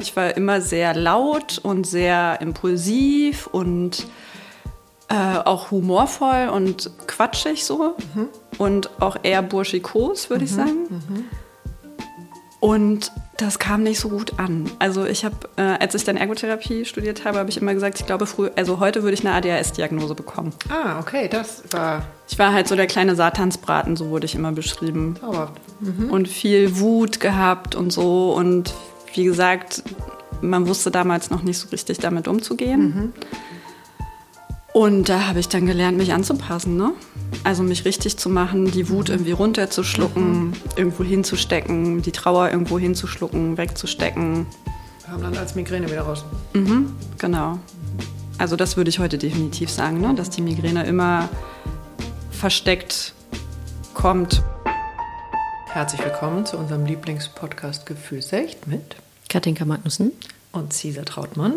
Ich war immer sehr laut und sehr impulsiv und äh, auch humorvoll und quatschig so. Mhm. Und auch eher burschikos, würde mhm. ich sagen. Mhm. Und das kam nicht so gut an. Also ich habe, äh, als ich dann Ergotherapie studiert habe, habe ich immer gesagt, ich glaube früher, also heute würde ich eine ADHS-Diagnose bekommen. Ah, okay, das war. Ich war halt so der kleine Satansbraten, so wurde ich immer beschrieben. Zauberhaft. Mhm. Und viel Wut gehabt und so. Und wie gesagt, man wusste damals noch nicht so richtig damit umzugehen. Mhm. Und da habe ich dann gelernt, mich anzupassen. Ne? Also mich richtig zu machen, die Wut irgendwie runterzuschlucken, mhm. irgendwo hinzustecken, die Trauer irgendwo hinzuschlucken, wegzustecken. Kam dann als Migräne wieder raus. Mhm, genau. Also das würde ich heute definitiv sagen, ne? dass die Migräne immer versteckt kommt. Herzlich willkommen zu unserem Lieblingspodcast Gefühlsecht mit Katinka Magnussen und Cesar Trautmann.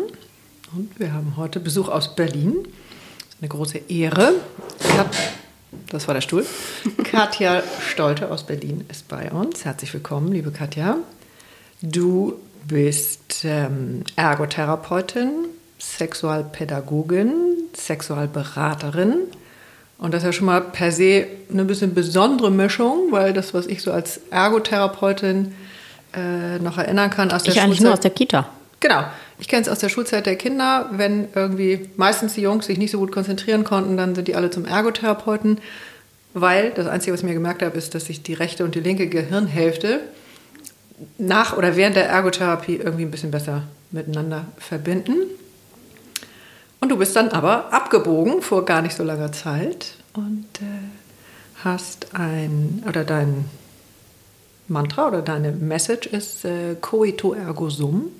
Und wir haben heute Besuch aus Berlin eine große Ehre. Das war der Stuhl. Katja Stolte aus Berlin ist bei uns. Herzlich willkommen, liebe Katja. Du bist ähm, Ergotherapeutin, Sexualpädagogin, Sexualberaterin. Und das ist ja schon mal per se eine bisschen besondere Mischung, weil das, was ich so als Ergotherapeutin äh, noch erinnern kann aus der Ich eigentlich nur aus der Kita. Genau. Ich kenne es aus der Schulzeit der Kinder, wenn irgendwie meistens die Jungs sich nicht so gut konzentrieren konnten, dann sind die alle zum Ergotherapeuten, weil das Einzige, was ich mir gemerkt habe, ist, dass sich die rechte und die linke Gehirnhälfte nach oder während der Ergotherapie irgendwie ein bisschen besser miteinander verbinden. Und du bist dann aber abgebogen vor gar nicht so langer Zeit und äh, hast ein, oder dein Mantra oder deine Message ist äh, Coito ergo sum.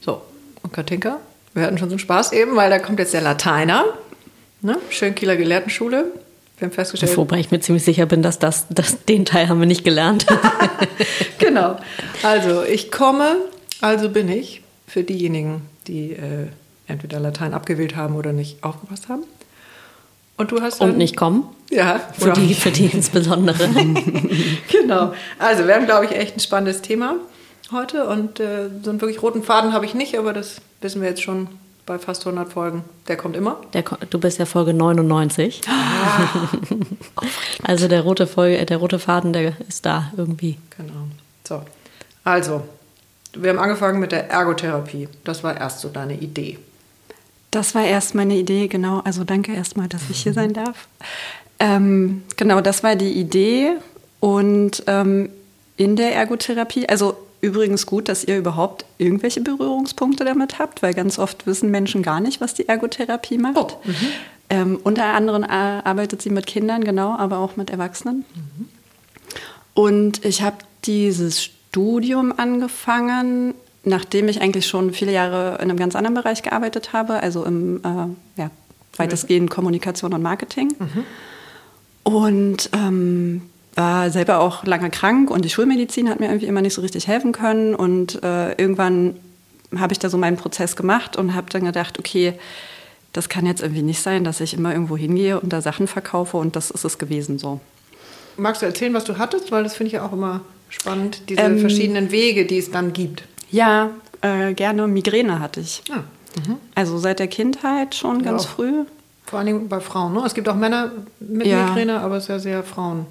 So, und Katinka, wir hatten schon so einen Spaß eben, weil da kommt jetzt der Lateiner. Ne? Schön Kieler Gelehrtenschule. Wir haben festgestellt. Wobei ich mir ziemlich sicher bin, dass das, das den Teil haben wir nicht gelernt. genau. Also, ich komme, also bin ich. Für diejenigen, die äh, entweder Latein abgewählt haben oder nicht aufgepasst haben. Und du hast. Dann, Und nicht kommen? Ja. Für die, für die insbesondere. genau. Also, wir haben, glaube ich, echt ein spannendes Thema heute und äh, so einen wirklich roten Faden habe ich nicht, aber das wissen wir jetzt schon bei fast 100 Folgen. Der kommt immer. Der, du bist ja Folge 99. Ah. also der rote, Folge, der rote Faden, der ist da irgendwie. Genau. So, also, wir haben angefangen mit der Ergotherapie. Das war erst so deine Idee. Das war erst meine Idee, genau. Also danke erstmal, dass ich hier sein darf. Ähm, genau, das war die Idee. Und ähm, in der Ergotherapie, also übrigens gut, dass ihr überhaupt irgendwelche Berührungspunkte damit habt, weil ganz oft wissen Menschen gar nicht, was die Ergotherapie macht. Oh, mhm. ähm, unter anderem arbeitet sie mit Kindern, genau, aber auch mit Erwachsenen. Mhm. Und ich habe dieses Studium angefangen, nachdem ich eigentlich schon viele Jahre in einem ganz anderen Bereich gearbeitet habe, also im äh, ja, weitestgehend Kommunikation und Marketing. Mhm. Und ähm, war selber auch lange krank und die Schulmedizin hat mir irgendwie immer nicht so richtig helfen können. Und äh, irgendwann habe ich da so meinen Prozess gemacht und habe dann gedacht, okay, das kann jetzt irgendwie nicht sein, dass ich immer irgendwo hingehe und da Sachen verkaufe und das ist es gewesen so. Magst du erzählen, was du hattest? Weil das finde ich ja auch immer spannend, diese ähm, verschiedenen Wege, die es dann gibt. Ja, äh, gerne. Migräne hatte ich. Ah, mhm. Also seit der Kindheit schon ja, ganz früh. Vor allem bei Frauen. Ne? Es gibt auch Männer mit ja. Migräne, aber es ist ja sehr Frauen.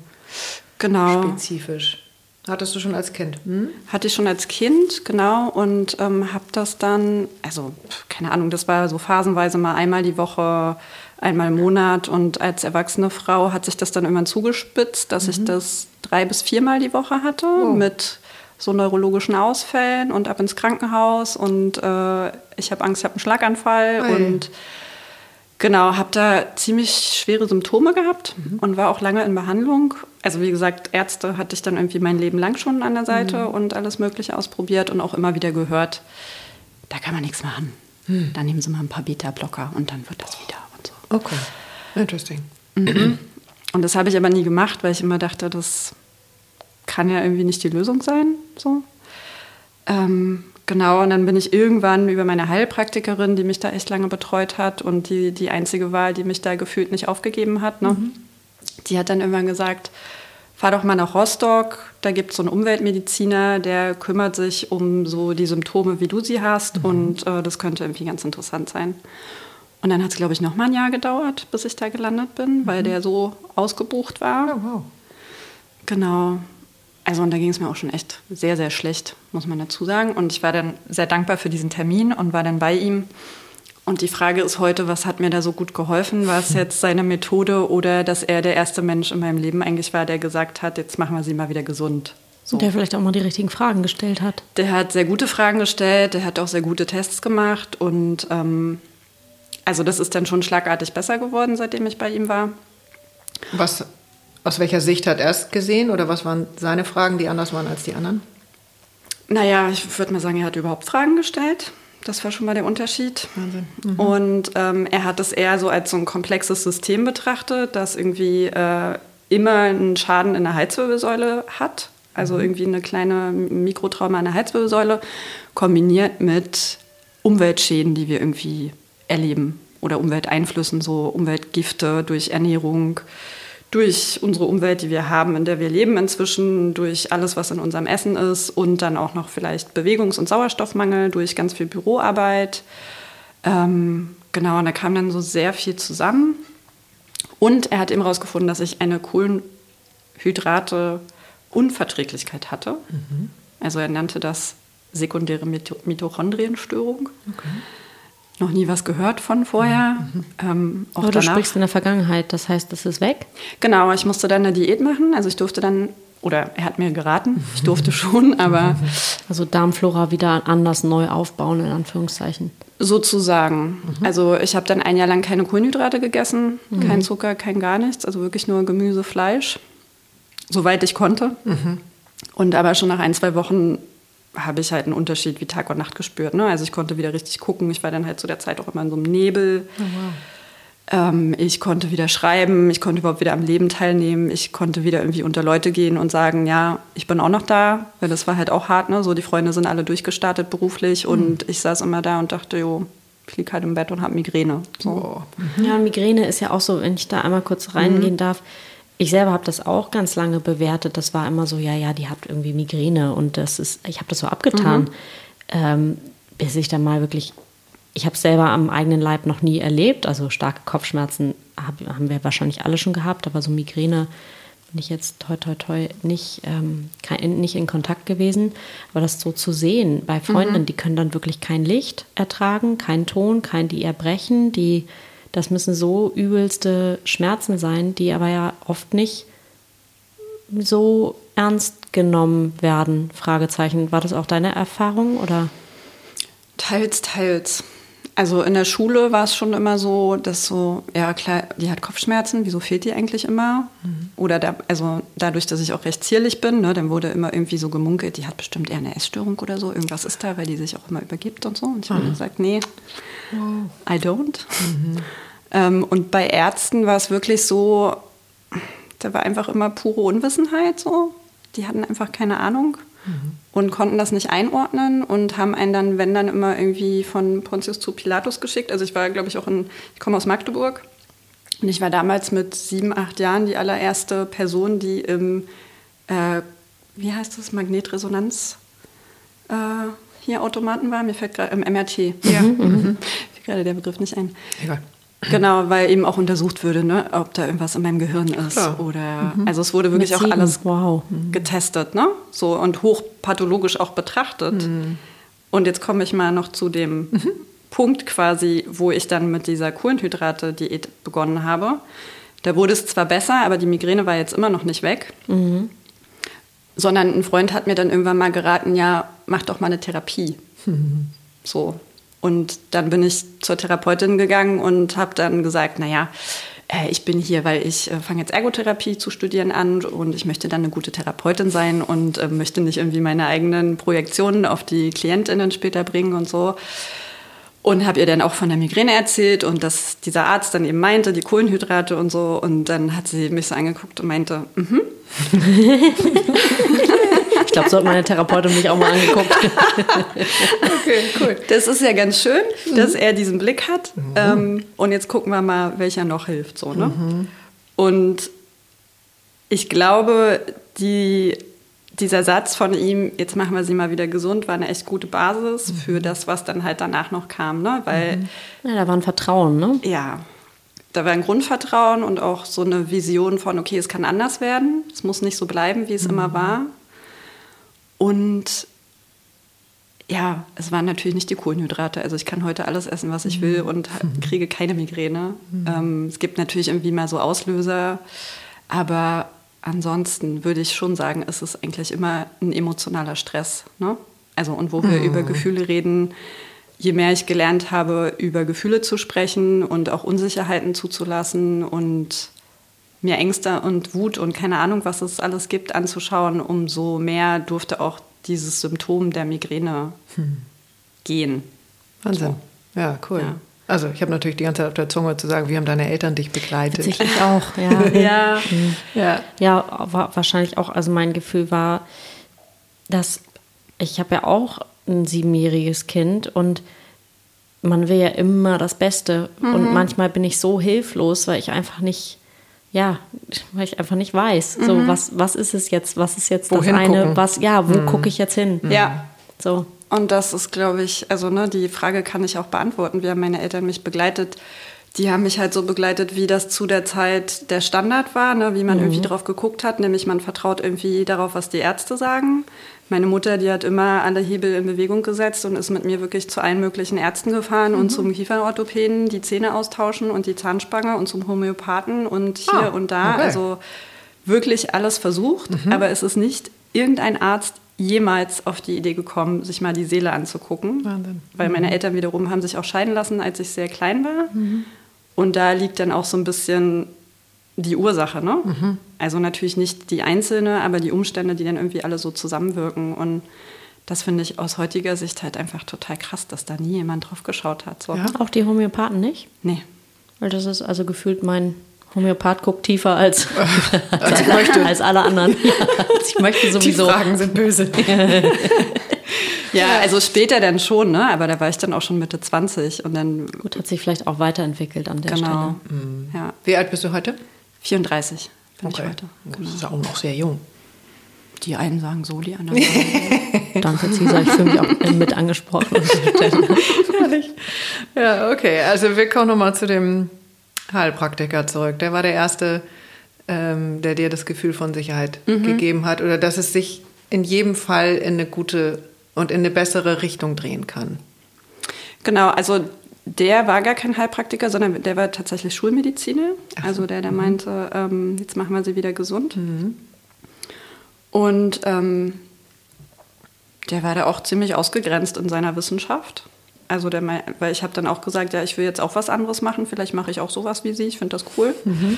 Genau. Spezifisch. Hattest du schon als Kind? Hm? Hatte ich schon als Kind, genau. Und ähm, habe das dann, also keine Ahnung, das war so phasenweise mal einmal die Woche, einmal im Monat. Und als erwachsene Frau hat sich das dann irgendwann zugespitzt, dass mhm. ich das drei bis viermal die Woche hatte oh. mit so neurologischen Ausfällen und ab ins Krankenhaus. Und äh, ich habe Angst, ich habe einen Schlaganfall. Hey. Und Genau, habe da ziemlich schwere Symptome gehabt mhm. und war auch lange in Behandlung. Also wie gesagt, Ärzte hatte ich dann irgendwie mein Leben lang schon an der Seite mhm. und alles Mögliche ausprobiert und auch immer wieder gehört, da kann man nichts machen. Mhm. Dann nehmen Sie mal ein paar Beta-Blocker und dann wird das wieder und so. Okay, interesting. Mhm. Und das habe ich aber nie gemacht, weil ich immer dachte, das kann ja irgendwie nicht die Lösung sein. So. Ähm, Genau, und dann bin ich irgendwann über meine Heilpraktikerin, die mich da echt lange betreut hat und die die einzige war, die mich da gefühlt nicht aufgegeben hat. Ne? Mhm. Die hat dann irgendwann gesagt, fahr doch mal nach Rostock, da gibt es so einen Umweltmediziner, der kümmert sich um so die Symptome, wie du sie hast mhm. und äh, das könnte irgendwie ganz interessant sein. Und dann hat es, glaube ich, noch mal ein Jahr gedauert, bis ich da gelandet bin, mhm. weil der so ausgebucht war. Oh, wow. Genau. Also und da ging es mir auch schon echt sehr, sehr schlecht, muss man dazu sagen. Und ich war dann sehr dankbar für diesen Termin und war dann bei ihm. Und die Frage ist heute, was hat mir da so gut geholfen? War es jetzt seine Methode oder dass er der erste Mensch in meinem Leben eigentlich war, der gesagt hat, jetzt machen wir sie mal wieder gesund? So. Der vielleicht auch mal die richtigen Fragen gestellt hat. Der hat sehr gute Fragen gestellt, der hat auch sehr gute Tests gemacht und ähm, also das ist dann schon schlagartig besser geworden, seitdem ich bei ihm war. Was, aus welcher Sicht hat er es gesehen oder was waren seine Fragen, die anders waren als die anderen? Naja, ich würde mal sagen, er hat überhaupt Fragen gestellt. Das war schon mal der Unterschied. Wahnsinn. Mhm. Und ähm, er hat es eher so als so ein komplexes System betrachtet, das irgendwie äh, immer einen Schaden in der Halswirbelsäule hat. Also mhm. irgendwie eine kleine Mikrotrauma in der Halswirbelsäule, kombiniert mit Umweltschäden, die wir irgendwie erleben oder Umwelteinflüssen, so Umweltgifte durch Ernährung, durch unsere Umwelt, die wir haben, in der wir leben inzwischen, durch alles, was in unserem Essen ist und dann auch noch vielleicht Bewegungs- und Sauerstoffmangel durch ganz viel Büroarbeit. Ähm, genau, und da kam dann so sehr viel zusammen. Und er hat eben herausgefunden, dass ich eine Kohlenhydrate-Unverträglichkeit hatte. Mhm. Also er nannte das sekundäre Mitochondrienstörung. Okay noch nie was gehört von vorher. Mhm. Ähm, auch Aber du danach. sprichst in der Vergangenheit, das heißt, das ist weg? Genau, ich musste dann eine Diät machen. Also ich durfte dann, oder er hat mir geraten, ich durfte schon, aber... Also Darmflora wieder anders neu aufbauen, in Anführungszeichen. Sozusagen. Mhm. Also ich habe dann ein Jahr lang keine Kohlenhydrate gegessen, mhm. kein Zucker, kein gar nichts, also wirklich nur Gemüse, Fleisch, soweit ich konnte. Mhm. Und aber schon nach ein, zwei Wochen habe ich halt einen Unterschied wie Tag und Nacht gespürt. Ne? Also ich konnte wieder richtig gucken. Ich war dann halt zu der Zeit auch immer in so einem Nebel. Oh, wow. ähm, ich konnte wieder schreiben, ich konnte überhaupt wieder am Leben teilnehmen. Ich konnte wieder irgendwie unter Leute gehen und sagen, ja, ich bin auch noch da. Weil das war halt auch hart. Ne? So die Freunde sind alle durchgestartet beruflich mhm. und ich saß immer da und dachte, jo, ich liege halt im Bett und habe Migräne. So. Ja, Migräne ist ja auch so, wenn ich da einmal kurz reingehen mhm. darf ich selber habe das auch ganz lange bewertet. Das war immer so, ja, ja, die hat irgendwie Migräne und das ist, ich habe das so abgetan, mhm. ähm, bis ich dann mal wirklich, ich habe es selber am eigenen Leib noch nie erlebt. Also starke Kopfschmerzen hab, haben wir wahrscheinlich alle schon gehabt, aber so Migräne bin ich jetzt toi toi toi nicht, ähm, kein, nicht in Kontakt gewesen. Aber das so zu sehen bei Freunden, mhm. die können dann wirklich kein Licht ertragen, keinen Ton, kein, die erbrechen, die das müssen so übelste Schmerzen sein, die aber ja oft nicht so ernst genommen werden. Fragezeichen. War das auch deine Erfahrung oder? Teils, teils. Also in der Schule war es schon immer so, dass so, ja klar, die hat Kopfschmerzen, wieso fehlt die eigentlich immer? Mhm. Oder da, also dadurch, dass ich auch recht zierlich bin, ne, dann wurde immer irgendwie so gemunkelt, die hat bestimmt eher eine Essstörung oder so, irgendwas ist da, weil die sich auch immer übergibt und so. Und ich mhm. habe gesagt, nee, I don't. Mhm. Ähm, und bei Ärzten war es wirklich so, da war einfach immer pure Unwissenheit so. Die hatten einfach keine Ahnung mhm. und konnten das nicht einordnen und haben einen dann, wenn dann immer irgendwie von Pontius zu Pilatus geschickt. Also ich war, glaube ich, auch in, ich komme aus Magdeburg und ich war damals mit sieben, acht Jahren die allererste Person, die im, äh, wie heißt das, Magnetresonanz äh, hier Automaten war. Mir fällt gerade im MRT. Ja. Mhm. mhm. fällt gerade der Begriff nicht ein. Egal. Genau, weil eben auch untersucht würde, ne, ob da irgendwas in meinem Gehirn ist. Klar. Oder mhm. also es wurde wirklich auch alles wow. getestet, ne? So und hochpathologisch auch betrachtet. Mhm. Und jetzt komme ich mal noch zu dem mhm. Punkt quasi, wo ich dann mit dieser Kohlenhydrate-Diät begonnen habe. Da wurde es zwar besser, aber die Migräne war jetzt immer noch nicht weg. Sondern ein Freund hat mir dann irgendwann mal geraten, ja, mach doch mal eine Therapie. Mhm. So, und dann bin ich zur Therapeutin gegangen und habe dann gesagt, naja, äh, ich bin hier, weil ich äh, fange jetzt Ergotherapie zu studieren an und ich möchte dann eine gute Therapeutin sein und äh, möchte nicht irgendwie meine eigenen Projektionen auf die Klientinnen später bringen und so. Und habe ihr dann auch von der Migräne erzählt und dass dieser Arzt dann eben meinte, die Kohlenhydrate und so. Und dann hat sie mich so angeguckt und meinte, mhm. Ich glaube, so hat meine Therapeutin mich auch mal angeguckt. okay, cool. Das ist ja ganz schön, dass er diesen Blick hat. Mhm. Ähm, und jetzt gucken wir mal, welcher noch hilft. So, ne? Mhm. Und Ich glaube, die, dieser Satz von ihm, jetzt machen wir sie mal wieder gesund, war eine echt gute Basis mhm. für das, was dann halt danach noch kam. Ne? Weil, mhm. Ja, da war ein Vertrauen, ne? Ja, da war ein Grundvertrauen und auch so eine Vision von, okay, es kann anders werden, es muss nicht so bleiben, wie es mhm. immer war. Und ja, es waren natürlich nicht die Kohlenhydrate. Also ich kann heute alles essen, was ich will und kriege keine Migräne. Mhm. Ähm, es gibt natürlich irgendwie mal so Auslöser, aber ansonsten würde ich schon sagen, es ist eigentlich immer ein emotionaler Stress. Ne? Also und wo wir mhm. über Gefühle reden, je mehr ich gelernt habe, über Gefühle zu sprechen und auch Unsicherheiten zuzulassen und mir Ängste und Wut und keine Ahnung, was es alles gibt, anzuschauen, umso mehr durfte auch dieses Symptom der Migräne hm. gehen. Wahnsinn. So. Ja, cool. Ja. Also ich habe natürlich die ganze Zeit auf der Zunge zu sagen, wie haben deine Eltern dich begleitet? Tatsächlich auch, ja. ja. Ja. Ja, war wahrscheinlich auch, also mein Gefühl war, dass ich habe ja auch ein siebenjähriges Kind und man will ja immer das Beste. Mhm. Und manchmal bin ich so hilflos, weil ich einfach nicht, ja, weil ich einfach nicht weiß. Mhm. So, was, was ist es jetzt? Was ist jetzt Wohin das eine? Gucken? Was, ja, wo mhm. gucke ich jetzt hin? Ja. So. Und das ist, glaube ich, also ne, die Frage kann ich auch beantworten. Wie haben meine Eltern mich begleitet? Die haben mich halt so begleitet, wie das zu der Zeit der Standard war, ne? wie man mhm. irgendwie drauf geguckt hat, nämlich man vertraut irgendwie darauf, was die Ärzte sagen. Meine Mutter, die hat immer alle Hebel in Bewegung gesetzt und ist mit mir wirklich zu allen möglichen Ärzten gefahren mhm. und zum Kieferorthopäden, die Zähne austauschen und die Zahnspange und zum Homöopathen und hier ah, und da. Okay. Also wirklich alles versucht, mhm. aber es ist nicht irgendein Arzt jemals auf die Idee gekommen, sich mal die Seele anzugucken. Wahnsinn. Weil meine mhm. Eltern wiederum haben sich auch scheiden lassen, als ich sehr klein war. Mhm. Und da liegt dann auch so ein bisschen die Ursache. Ne? Mhm. Also natürlich nicht die Einzelne, aber die Umstände, die dann irgendwie alle so zusammenwirken. Und das finde ich aus heutiger Sicht halt einfach total krass, dass da nie jemand drauf geschaut hat. So. Ja. Auch die Homöopathen nicht? Nee. Weil das ist also gefühlt mein Homöopath guckt tiefer als, als, als alle anderen. ich möchte sowieso. Die Fragen sind böse. ja, also später dann schon, ne? aber da war ich dann auch schon Mitte 20 und dann. Gut, hat sich vielleicht auch weiterentwickelt an der genau. Stelle. Mhm. Ja. Wie alt bist du heute? 34 bin okay. ich heute. Genau. Das ist auch noch sehr jung. Die einen sagen so, die anderen sagen so. Danke, Cesar. Ich fühle mich auch mit angesprochen. ja, okay. Also wir kommen nochmal zu dem Heilpraktiker zurück. Der war der Erste, ähm, der dir das Gefühl von Sicherheit mhm. gegeben hat oder dass es sich in jedem Fall in eine gute und in eine bessere Richtung drehen kann. Genau, also der war gar kein Heilpraktiker, sondern der war tatsächlich Schulmediziner. Ach. Also der, der mhm. meinte, ähm, jetzt machen wir sie wieder gesund. Mhm. Und ähm, der war da auch ziemlich ausgegrenzt in seiner Wissenschaft. Also der, weil ich habe dann auch gesagt, ja, ich will jetzt auch was anderes machen, vielleicht mache ich auch sowas wie Sie, ich finde das cool. Mhm.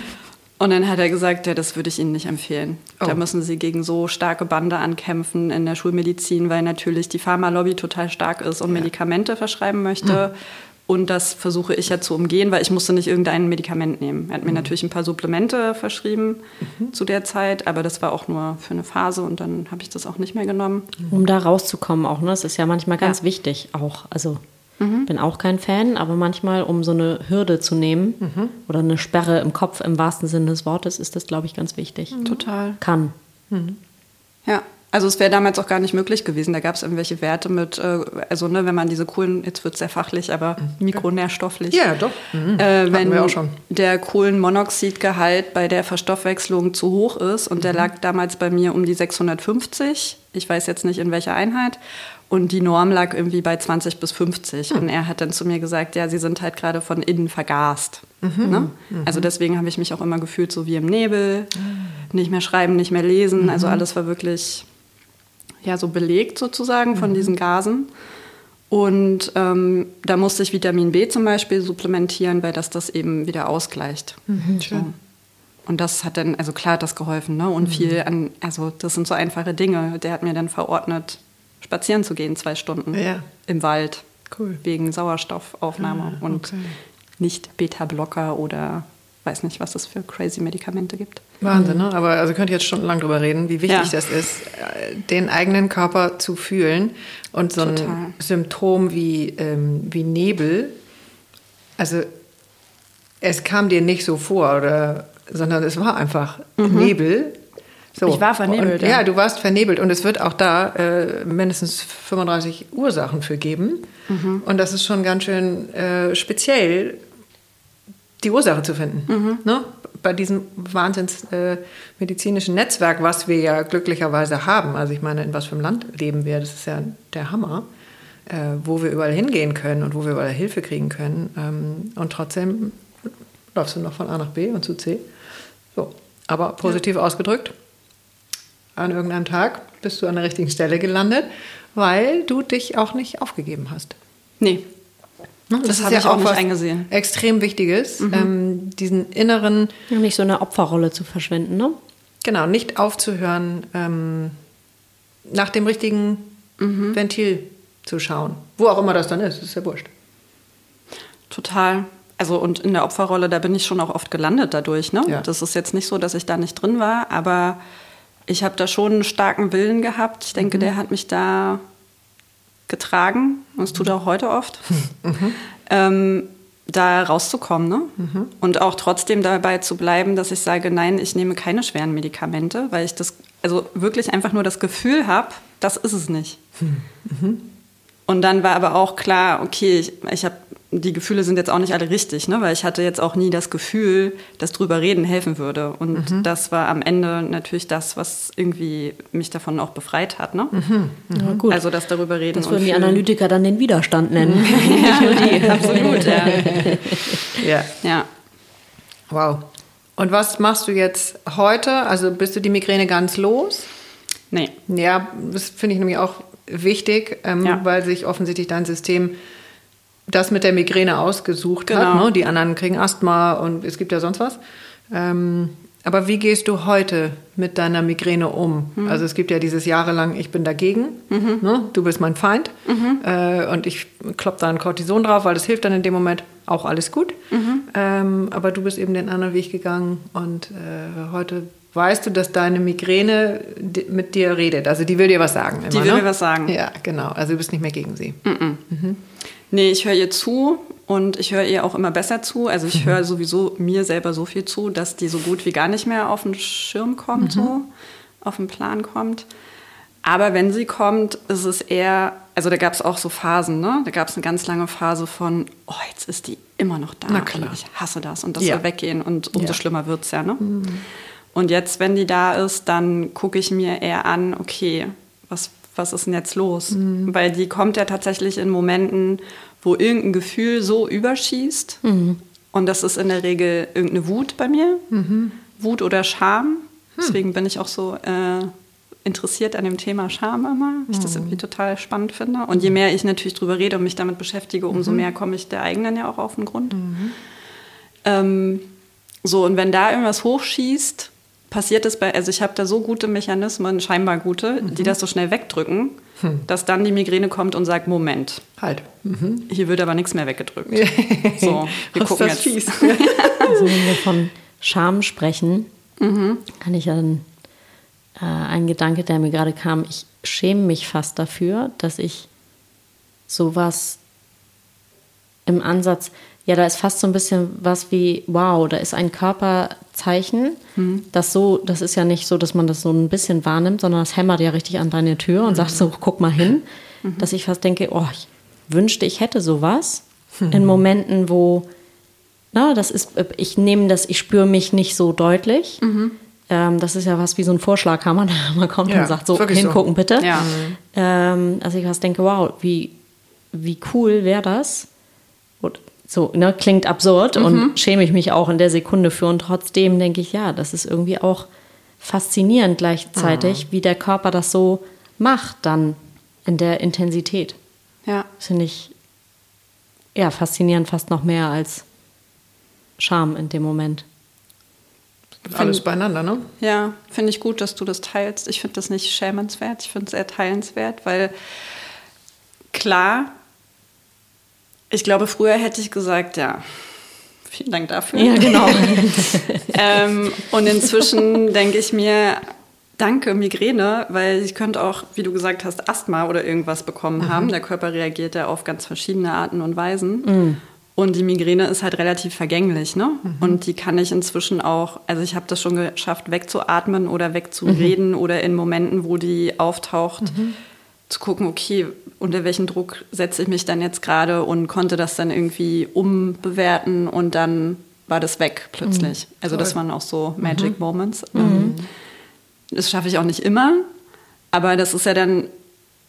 Und dann hat er gesagt, ja, das würde ich Ihnen nicht empfehlen. Oh. Da müssen Sie gegen so starke Bande ankämpfen in der Schulmedizin, weil natürlich die Pharmalobby total stark ist und ja. Medikamente verschreiben möchte. Mhm. Und das versuche ich ja zu umgehen, weil ich musste nicht irgendein Medikament nehmen. Er hat mir mhm. natürlich ein paar Supplemente verschrieben mhm. zu der Zeit, aber das war auch nur für eine Phase und dann habe ich das auch nicht mehr genommen. Um da rauszukommen auch, ne? Das ist ja manchmal ganz ja. wichtig auch. Also mhm. bin auch kein Fan, aber manchmal, um so eine Hürde zu nehmen mhm. oder eine Sperre im Kopf im wahrsten Sinne des Wortes, ist das, glaube ich, ganz wichtig. Total. Kann. Mhm. Ja, also es wäre damals auch gar nicht möglich gewesen. Da gab es irgendwelche Werte mit, äh, also ne, wenn man diese coolen, jetzt wird es sehr fachlich, aber mhm. mikronährstofflich. Ja, doch. Mhm. Äh, wenn der Kohlenmonoxidgehalt bei der Verstoffwechslung zu hoch ist und mhm. der lag damals bei mir um die 650. Ich weiß jetzt nicht in welcher Einheit. Und die Norm lag irgendwie bei 20 bis 50. Mhm. Und er hat dann zu mir gesagt, ja, sie sind halt gerade von innen vergast. Mhm. Ne? Mhm. Also deswegen habe ich mich auch immer gefühlt so wie im Nebel. Nicht mehr schreiben, nicht mehr lesen. Also mhm. alles war wirklich ja so belegt sozusagen von mhm. diesen Gasen. Und ähm, da musste ich Vitamin B zum Beispiel supplementieren, weil das das eben wieder ausgleicht. Mhm, so. Und das hat dann, also klar hat das geholfen, ne? Und mhm. viel an, also das sind so einfache Dinge. Der hat mir dann verordnet, spazieren zu gehen, zwei Stunden ja. im Wald. Cool. Wegen Sauerstoffaufnahme ah, und nicht Beta-Blocker oder weiß nicht, was es für crazy Medikamente gibt. Wahnsinn, ne? Aber also könnt ihr jetzt stundenlang drüber reden, wie wichtig ja. das ist, äh, den eigenen Körper zu fühlen und so Total. ein Symptom wie, ähm, wie Nebel. Also es kam dir nicht so vor, oder, sondern es war einfach mhm. Nebel So. Ich war vernebelt, Und, ja. ja. du warst vernebelt und es wird auch da äh, mindestens 35 Ursachen für geben. Mhm. Und das ist schon ganz schön äh, speziell, die Ursache zu finden. Mhm. Ne? Bei diesem wahnsinns äh, medizinischen Netzwerk, was wir ja glücklicherweise haben. Also ich meine, in was für einem Land leben wir? Das ist ja der Hammer, äh, wo wir überall hingehen können und wo wir überall Hilfe kriegen können. Ähm, und trotzdem läufst du noch von A nach B und zu C. So. Aber positiv ausgedrückt, an irgendeinem Tag bist du an der richtigen Stelle gelandet, weil du dich auch nicht aufgegeben hast. Nee. Ne? Das habe ich auch nicht eingesehen. Extrem Wichtiges, ähm, diesen inneren, Ja, nicht so eine Opferrolle zu verschwenden, ne? genau, nicht aufzuhören, ähm, nach dem richtigen Mhm. Ventil zu schauen. Wo auch immer das dann ist, ist ja wurscht. Total. Also und in der Opferrolle, da bin ich schon auch oft gelandet dadurch. Ne? Ja. Das ist jetzt nicht so, dass ich da nicht drin war, aber ich habe da schon einen starken Willen gehabt. Ich denke, der hat mich da getragen. Und das tut er auch heute oft. Ähm, da rauszukommen ne? und auch trotzdem dabei zu bleiben, dass ich sage, nein, ich nehme keine schweren Medikamente, weil ich das, also wirklich einfach nur das Gefühl habe, das ist es nicht. Und dann war aber auch klar, okay, ich, ich habe die Gefühle sind jetzt auch nicht alle richtig, ne? weil ich hatte jetzt auch nie das Gefühl, dass drüber reden helfen würde. Und das war am Ende natürlich das, was irgendwie mich davon auch befreit hat. Ne? Ja, gut. Also das darüber reden. das und würden die fühlen. Analytiker dann den Widerstand nennen. ja, absolut, ja. Ja. ja. Wow. Und was machst du jetzt heute? Also bist du die Migräne ganz los? Nee. Ja, das finde ich nämlich auch wichtig, ähm, Ja. weil sich offensichtlich dein System das mit der Migräne ausgesucht hat. Genau. Ne? Die anderen kriegen Asthma und es gibt ja sonst was. Ähm, aber wie gehst du heute mit deiner Migräne um? Hm. Also es gibt ja dieses jahrelang, ich bin dagegen, Mhm. ne? du bist mein Feind äh, und ich klopp da ein Cortison drauf, weil das hilft dann in dem Moment auch alles gut. Mhm. Ähm, aber du bist eben den anderen Weg gegangen und äh, heute weißt du, dass deine Migräne mit dir redet. Also die will dir was sagen. Immer, Die will ne? mir was sagen. Ja, genau. Also du bist nicht mehr gegen sie. Nee, ich höre ihr zu und ich höre ihr auch immer besser zu. Also ich höre sowieso mir selber so viel zu, dass die so gut wie gar nicht mehr auf den Schirm kommt, so auf den Plan kommt. Aber wenn sie kommt, ist es eher, also da gab es auch so Phasen, ne? Da gab es eine ganz lange Phase von, oh, jetzt ist die immer noch da. Na klar. Ich hasse das und das Ja. soll weggehen und umso Ja. schlimmer wird es ja, ne? Und jetzt, wenn die da ist, dann gucke ich mir eher an, okay, was, was ist denn jetzt los? Weil die kommt ja tatsächlich in Momenten, wo irgendein Gefühl so überschießt. Und das ist in der Regel irgendeine Wut bei mir. Wut oder Scham. Deswegen bin ich auch so äh, interessiert an dem Thema Scham immer, weil ich das irgendwie total spannend finde. Und je mehr ich natürlich drüber rede und mich damit beschäftige, umso mehr komme ich der eigenen ja auch auf den Grund. Ähm, so, und wenn da irgendwas hochschießt, passiert es bei, also ich habe da so gute Mechanismen, scheinbar gute, die das so schnell wegdrücken, dass dann die Migräne kommt und sagt, Moment, Halt. hier wird aber nichts mehr weggedrückt. So, wir Was gucken das jetzt. fies. Also wenn wir von Scham sprechen, kann ich dann äh, ein Gedanke, der mir gerade kam, ich schäme mich fast dafür, dass ich sowas im Ansatz, ja, da ist fast so ein bisschen was wie, wow, da ist ein Körperzeichen, das so, das ist ja nicht so, dass man das so ein bisschen wahrnimmt, sondern das hämmert ja richtig an deine Tür und sagt so, guck mal hin, dass ich fast denke, oh, ich wünschte, ich hätte sowas in Momenten, wo na, das ist, ich nehme das, ich spüre mich nicht so deutlich. Ähm, das ist ja was wie so ein Vorschlaghammer, der man kommt Ja, und sagt, so wirklich so. hingucken bitte. Ja. Ähm, also ich was denke, wow, wie, wie cool wäre das? Und so, ne, klingt absurd und schäme ich mich auch in der Sekunde für. Und trotzdem denke ich, ja, das ist irgendwie auch faszinierend gleichzeitig, wie der Körper das so macht dann in der Intensität. Ja, Das finde ich ja faszinierend fast noch mehr als Scham in dem Moment. Alles beieinander, ne? ja finde ich gut, dass du das teilst. Ich finde das nicht schämenswert, ich finde es eher teilenswert, weil klar, ich glaube, früher hätte ich gesagt, ja, vielen Dank dafür. Ja, genau. ähm, und inzwischen denke ich mir, danke Migräne, weil ich könnte auch, wie du gesagt hast, Asthma oder irgendwas bekommen haben. Der Körper reagiert ja auf ganz verschiedene Arten und Weisen. Und die Migräne ist halt relativ vergänglich, ne? Mhm. Und die kann ich inzwischen auch, also ich habe das schon geschafft, wegzuatmen oder wegzureden mhm. oder in Momenten, wo die auftaucht, mhm. Zu gucken, okay, unter welchen Druck setze ich mich dann jetzt gerade und konnte das dann irgendwie umbewerten und dann war das weg plötzlich. Mhm. Also das waren auch so Magic mhm. Moments. Ähm, das schaffe ich auch nicht immer, aber das ist ja dann,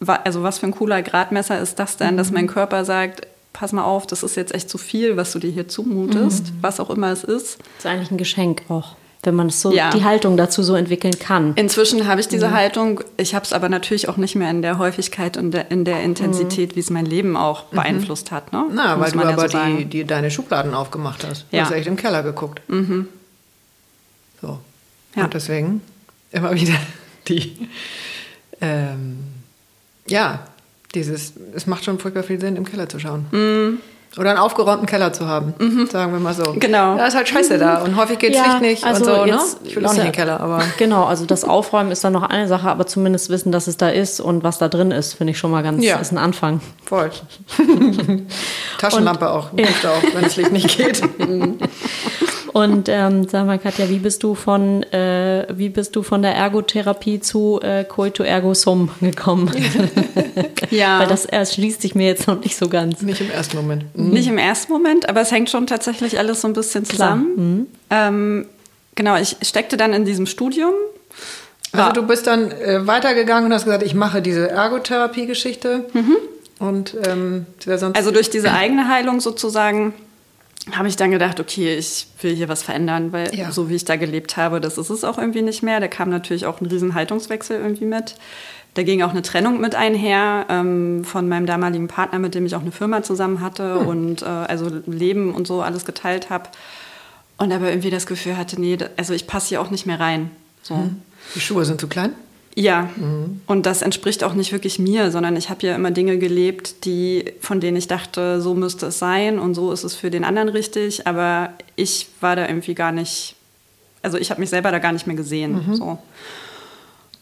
also was für ein cooler Gradmesser ist das denn, dass mein Körper sagt, pass mal auf, das ist jetzt echt zu viel, was du dir hier zumutest, mhm. was auch immer es ist. Das ist eigentlich ein Geschenk auch, wenn man so ja. die Haltung dazu so entwickeln kann. Inzwischen habe ich diese mhm. Haltung, ich habe es aber natürlich auch nicht mehr in der Häufigkeit und der, in der Intensität, mhm. wie es mein Leben auch mhm. beeinflusst hat. Ne? Na, weil du ja aber so die, die, deine Schubladen aufgemacht hast. Du ja. hast echt im Keller geguckt. Mhm. So. Ja. Und deswegen immer wieder die, ähm, ja, dieses, es macht schon furchtbar viel Sinn, im Keller zu schauen. Oder einen aufgeräumten Keller zu haben, mhm. sagen wir mal so. Genau. Da ist halt scheiße mhm. da und häufig geht ja, Licht nicht also und so, ne? Ich will auch nicht in den Keller, aber. Genau, also das Aufräumen ist dann noch eine Sache, aber zumindest wissen, dass es da ist und was da drin ist, finde ich schon mal ganz, ja. ist ein Anfang. Voll. Taschenlampe und, auch, hilft auch, wenn das Licht nicht geht. Und ähm, sag mal, Katja, wie bist du von, äh, wie bist du von der Ergotherapie zu äh, Coito Ergo Sum gekommen? ja. Weil das erschließt sich mir jetzt noch nicht so ganz. Nicht im ersten Moment. Mhm. Nicht im ersten Moment, aber es hängt schon tatsächlich alles so ein bisschen zusammen. Mhm. Ähm, genau, ich steckte dann in diesem Studium. Also du bist dann äh, weitergegangen und hast gesagt, ich mache diese Ergotherapie-Geschichte. Mhm. Und ähm, wer sonst. Also durch diese eigene Heilung sozusagen habe ich dann gedacht, okay, ich will hier was verändern, weil ja. so wie ich da gelebt habe, das ist es auch irgendwie nicht mehr. Da kam natürlich auch ein riesen Haltungswechsel irgendwie mit. Da ging auch eine Trennung mit einher ähm, von meinem damaligen Partner, mit dem ich auch eine Firma zusammen hatte hm. und äh, also Leben und so alles geteilt habe. Und aber irgendwie das Gefühl hatte, nee, also ich passe hier auch nicht mehr rein. So. Hm. Die Schuhe sind zu klein? Ja, mhm. und das entspricht auch nicht wirklich mir, sondern ich habe ja immer Dinge gelebt, die, von denen ich dachte, so müsste es sein und so ist es für den anderen richtig, aber ich war da irgendwie gar nicht, also ich habe mich selber da gar nicht mehr gesehen. Mhm. So.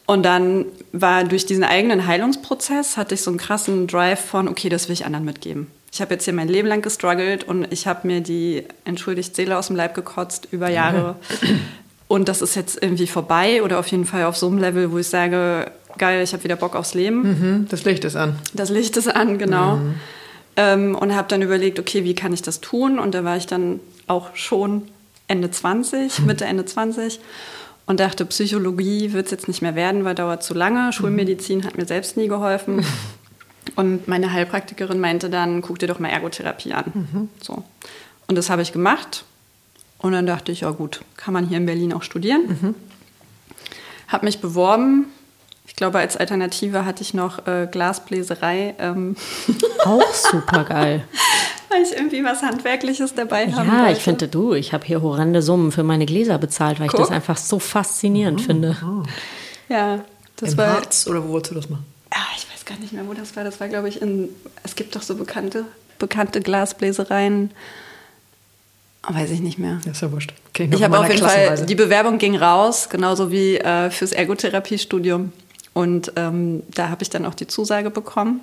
Und dann war durch diesen eigenen Heilungsprozess, hatte ich so einen krassen Drive von, okay, das will ich anderen mitgeben. Ich habe jetzt hier mein Leben lang gestruggelt und ich habe mir die, entschuldigt, Seele aus dem Leib gekotzt über Jahre. Und das ist jetzt irgendwie vorbei oder auf jeden Fall auf so einem Level, wo ich sage, geil, ich habe wieder Bock aufs Leben. Mhm, das Licht ist an. Das Licht ist an, genau. Mhm. Ähm, und habe dann überlegt, okay, wie kann ich das tun? Und da war ich dann auch schon Ende 20, mhm. Mitte, Ende 20 und dachte, Psychologie wird es jetzt nicht mehr werden, weil dauert zu lange. Mhm. Schulmedizin hat mir selbst nie geholfen. Und meine Heilpraktikerin meinte dann, guck dir doch mal Ergotherapie an. Mhm. So. Und das habe ich gemacht und dann dachte ich, ja gut, kann man hier in Berlin auch studieren. Mhm. Habe mich beworben. Ich glaube, als Alternative hatte ich noch äh, Glasbläserei. Ähm. Auch super geil. weil ich irgendwie was Handwerkliches dabei habe. Ja, ich finde du, ich habe hier horrende Summen für meine Gläser bezahlt, weil Guck. ich das einfach so faszinierend oh, finde. Oh. Ja, das Im war. Harz oder wo wolltest du das machen? Ja, ich weiß gar nicht mehr, wo das war. Das war, glaube ich, in. Es gibt doch so bekannte, bekannte Glasbläsereien. Weiß ich nicht mehr. Das ist ja wurscht. Okay, ich habe auf jeden Fall, die Bewerbung ging raus, genauso wie äh, fürs Ergotherapiestudium. Und ähm, da habe ich dann auch die Zusage bekommen.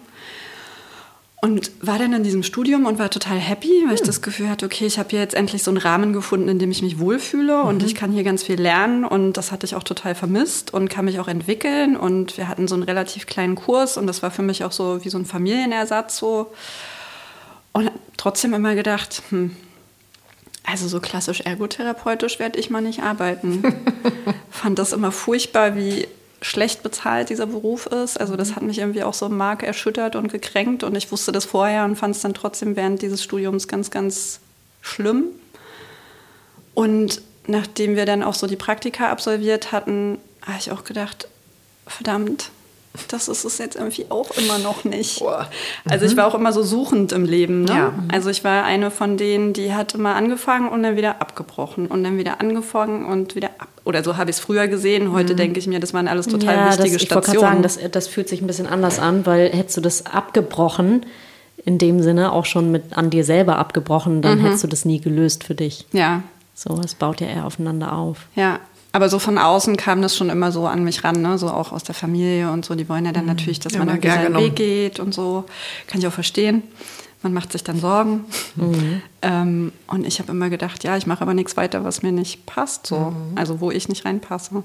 Und war dann in diesem Studium und war total happy, weil hm. ich das Gefühl hatte, okay, ich habe hier jetzt endlich so einen Rahmen gefunden, in dem ich mich wohlfühle mhm. und ich kann hier ganz viel lernen. Und das hatte ich auch total vermisst und kann mich auch entwickeln. Und wir hatten so einen relativ kleinen Kurs und das war für mich auch so wie so ein Familienersatz so. Und trotzdem immer gedacht, hm, also so klassisch ergotherapeutisch werde ich mal nicht arbeiten. Fand das immer furchtbar, wie schlecht bezahlt dieser Beruf ist. Also das hat mich irgendwie auch so im Mark erschüttert und gekränkt und ich wusste das vorher und fand es dann trotzdem während dieses Studiums ganz, ganz schlimm. Und nachdem wir dann auch so die Praktika absolviert hatten, habe ich auch gedacht, verdammt, das ist es jetzt irgendwie auch immer noch nicht. Boah. Also ich mhm. war auch immer so suchend im Leben. Ne? Ja. Also ich war eine von denen, die hat immer angefangen und dann wieder abgebrochen und dann wieder angefangen und wieder ab. Oder so habe ich es früher gesehen. Heute mhm. denke ich mir, das waren alles total ja, wichtige das, Stationen. Ich wollte sagen, das, das fühlt sich ein bisschen anders an, weil hättest du das abgebrochen, in dem Sinne auch schon mit an dir selber abgebrochen, dann mhm. hättest du das nie gelöst für dich. Ja. So, es baut ja eher aufeinander auf. Ja, aber so von außen kam das schon immer so an mich ran, ne? so auch aus der Familie und so. Die wollen ja dann mhm. natürlich, dass ja, man irgendwie seinen genommen. Weg geht und so. Kann ich auch verstehen. man macht sich dann Sorgen. Mhm. ähm, und ich habe immer gedacht, ja, ich mache aber nichts weiter, was mir nicht passt, so. Mhm. Also wo ich nicht reinpasse.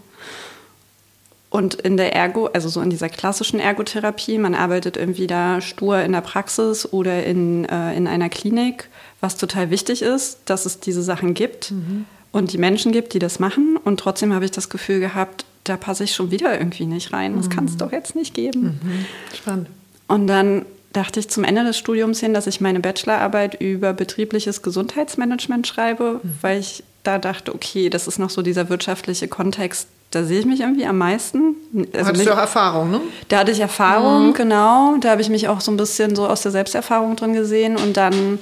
Und in der Ergo, also so in dieser klassischen Ergotherapie, man arbeitet irgendwie da stur in der Praxis oder in, äh, in einer Klinik, was total wichtig ist, dass es diese Sachen gibt mhm. Und die Menschen gibt, die das machen. Und trotzdem habe ich das Gefühl gehabt, da passe ich schon wieder irgendwie nicht rein. Das mhm. kann es doch jetzt nicht geben. Mhm. Spannend. Und dann dachte ich zum Ende des Studiums hin, dass ich meine Bachelorarbeit über betriebliches Gesundheitsmanagement schreibe, mhm. weil ich da dachte, okay, das ist noch so dieser wirtschaftliche Kontext, da sehe ich mich irgendwie am meisten. Also Hattest du auch Erfahrung, ne? Da hatte ich Erfahrung, mhm. genau. Da habe ich mich auch so ein bisschen so aus der Selbsterfahrung drin gesehen und dann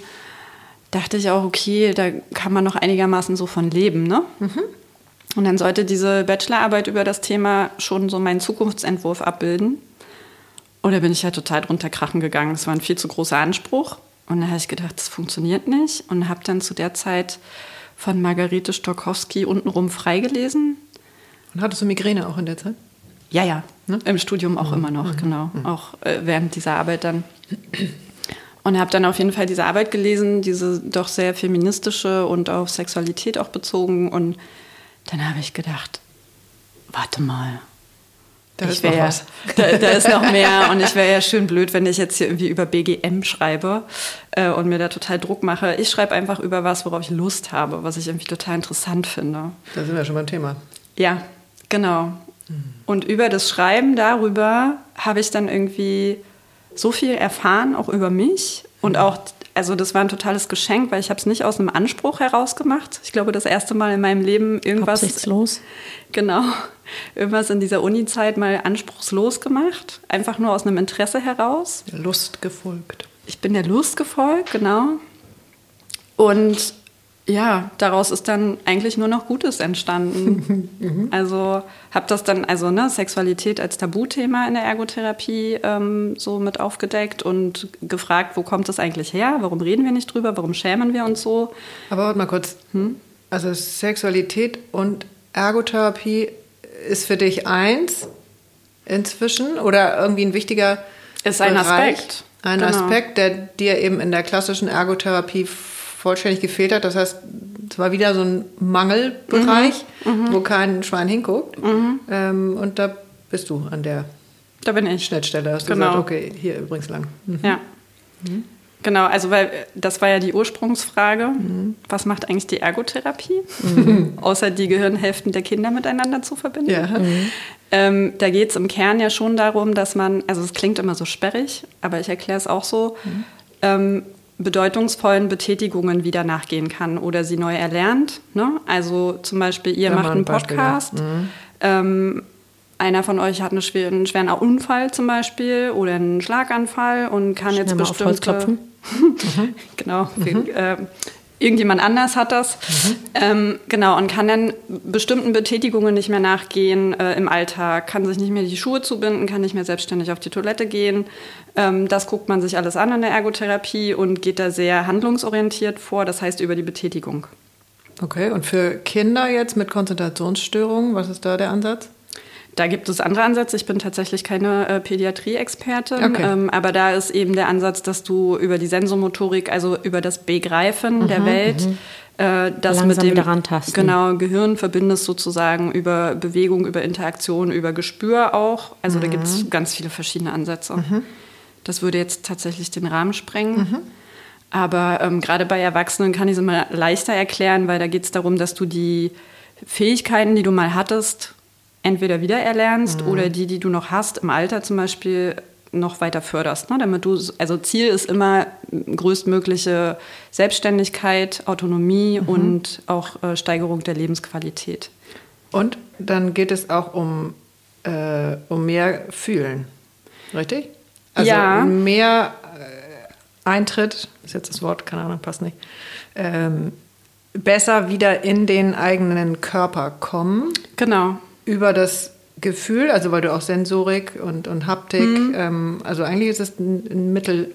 dachte ich auch, okay, da kann man noch einigermaßen so von leben, ne? Mhm. Und dann sollte diese Bachelorarbeit über das Thema schon so meinen Zukunftsentwurf abbilden. Und da bin ich halt total drunter krachen gegangen. Es war ein viel zu großer Anspruch. Und da habe ich gedacht, das funktioniert nicht. Und habe dann zu der Zeit von Margarete Stokowski untenrum freigelesen. Und hattest du Migräne auch in der Zeit? Ja, ja. Ne? Im Studium auch mhm. immer noch, mhm. genau. Mhm. Auch äh, während dieser Arbeit dann. Und habe dann auf jeden Fall diese Arbeit gelesen, diese doch sehr feministische und auf Sexualität auch bezogen. Und dann habe ich gedacht, warte mal. Da ist noch was. Da, da, ist noch mehr und ich wäre ja schön blöd, wenn ich jetzt hier irgendwie über BGM schreibe äh, und mir da total Druck mache. Ich schreibe einfach über was, worauf ich Lust habe, was ich irgendwie total interessant finde. Da sind wir schon beim Thema. Ja, genau. Mhm. Und über das Schreiben darüber habe ich dann irgendwie so viel erfahren, auch über mich und auch also das war ein totales Geschenk, weil ich habe es nicht aus einem Anspruch heraus gemacht. Ich glaube, das erste Mal in meinem Leben irgendwas... Absichtslos. Genau. Irgendwas in dieser Uni-Zeit mal anspruchslos gemacht. Einfach nur aus einem Interesse heraus. Der Lust gefolgt. Ich bin der Lust gefolgt, genau. Und ja, daraus ist dann eigentlich nur noch Gutes entstanden. Mhm. Also habe das dann, also ne, Sexualität als Tabuthema in der Ergotherapie ähm, so mit aufgedeckt und gefragt, wo kommt das eigentlich her? Warum reden wir nicht drüber? Warum schämen wir uns so? Aber warte mal kurz. Hm? Also Sexualität und Ergotherapie ist für dich eins inzwischen oder irgendwie ein wichtiger ist ein Bereich, Aspekt. Ein genau. Aspekt, der dir eben in der klassischen Ergotherapie vollständig gefehlt hat. Das heißt, es war wieder so ein Mangelbereich, mhm. mhm. wo kein Schwein hinguckt. Mhm. Ähm, und da bist du an der da bin ich. Schnittstelle. Hast genau. gesagt, okay, hier übrigens lang. Mhm. Ja. Mhm. Genau, also weil das war ja die Ursprungsfrage. Mhm. Was macht eigentlich die Ergotherapie? Außer die Gehirnhälften der Kinder miteinander zu verbinden. Ja. Ähm, da geht es im Kern ja schon darum, dass man, also es klingt immer so sperrig, aber ich erkläre es auch so, ähm, bedeutungsvollen Betätigungen wieder nachgehen kann oder sie neu erlernt. Ne? Also zum Beispiel, ihr ja, macht einen Podcast. Mhm. Ähm, einer von euch hat einen schweren, einen schweren Unfall zum Beispiel oder einen Schlaganfall und kann Schnell jetzt bestimmte... mhm. genau. Mhm. Äh, irgendjemand anders hat das. Mhm. Ähm, genau, und kann dann bestimmten Betätigungen nicht mehr nachgehen äh, im Alltag, kann sich nicht mehr die Schuhe zubinden, kann nicht mehr selbstständig auf die Toilette gehen. Ähm, das guckt man sich alles an in der Ergotherapie und geht da sehr handlungsorientiert vor, das heißt über die Betätigung. Okay, und für Kinder jetzt mit Konzentrationsstörungen, was ist da der Ansatz? Da gibt es andere Ansätze. Ich bin tatsächlich keine äh, Pädiatrie-Expertin, okay. ähm, aber da ist eben der Ansatz, dass du über die Sensomotorik, also über das Begreifen mhm, der Welt, mhm. äh, das Langsam mit dem genau, Gehirn verbindest sozusagen über Bewegung, über Interaktion, über Gespür auch. Also mhm. da gibt es ganz viele verschiedene Ansätze. Mhm. Das würde jetzt tatsächlich den Rahmen sprengen. Mhm. Aber ähm, gerade bei Erwachsenen kann ich es immer leichter erklären, weil da geht es darum, dass du die Fähigkeiten, die du mal hattest, entweder wiedererlernst mhm. oder die, die du noch hast, im Alter zum Beispiel noch weiter förderst, ne? damit du, also Ziel ist immer größtmögliche Selbstständigkeit, Autonomie mhm. und auch äh, Steigerung der Lebensqualität. Und dann geht es auch um, äh, um mehr Fühlen, richtig? Also ja. mehr äh, Eintritt, ist jetzt das Wort, keine Ahnung, passt nicht, ähm, besser wieder in den eigenen Körper kommen. Genau über das Gefühl, also weil du auch Sensorik und, und Haptik, mhm. ähm, also eigentlich ist es ein, ein, Mittel.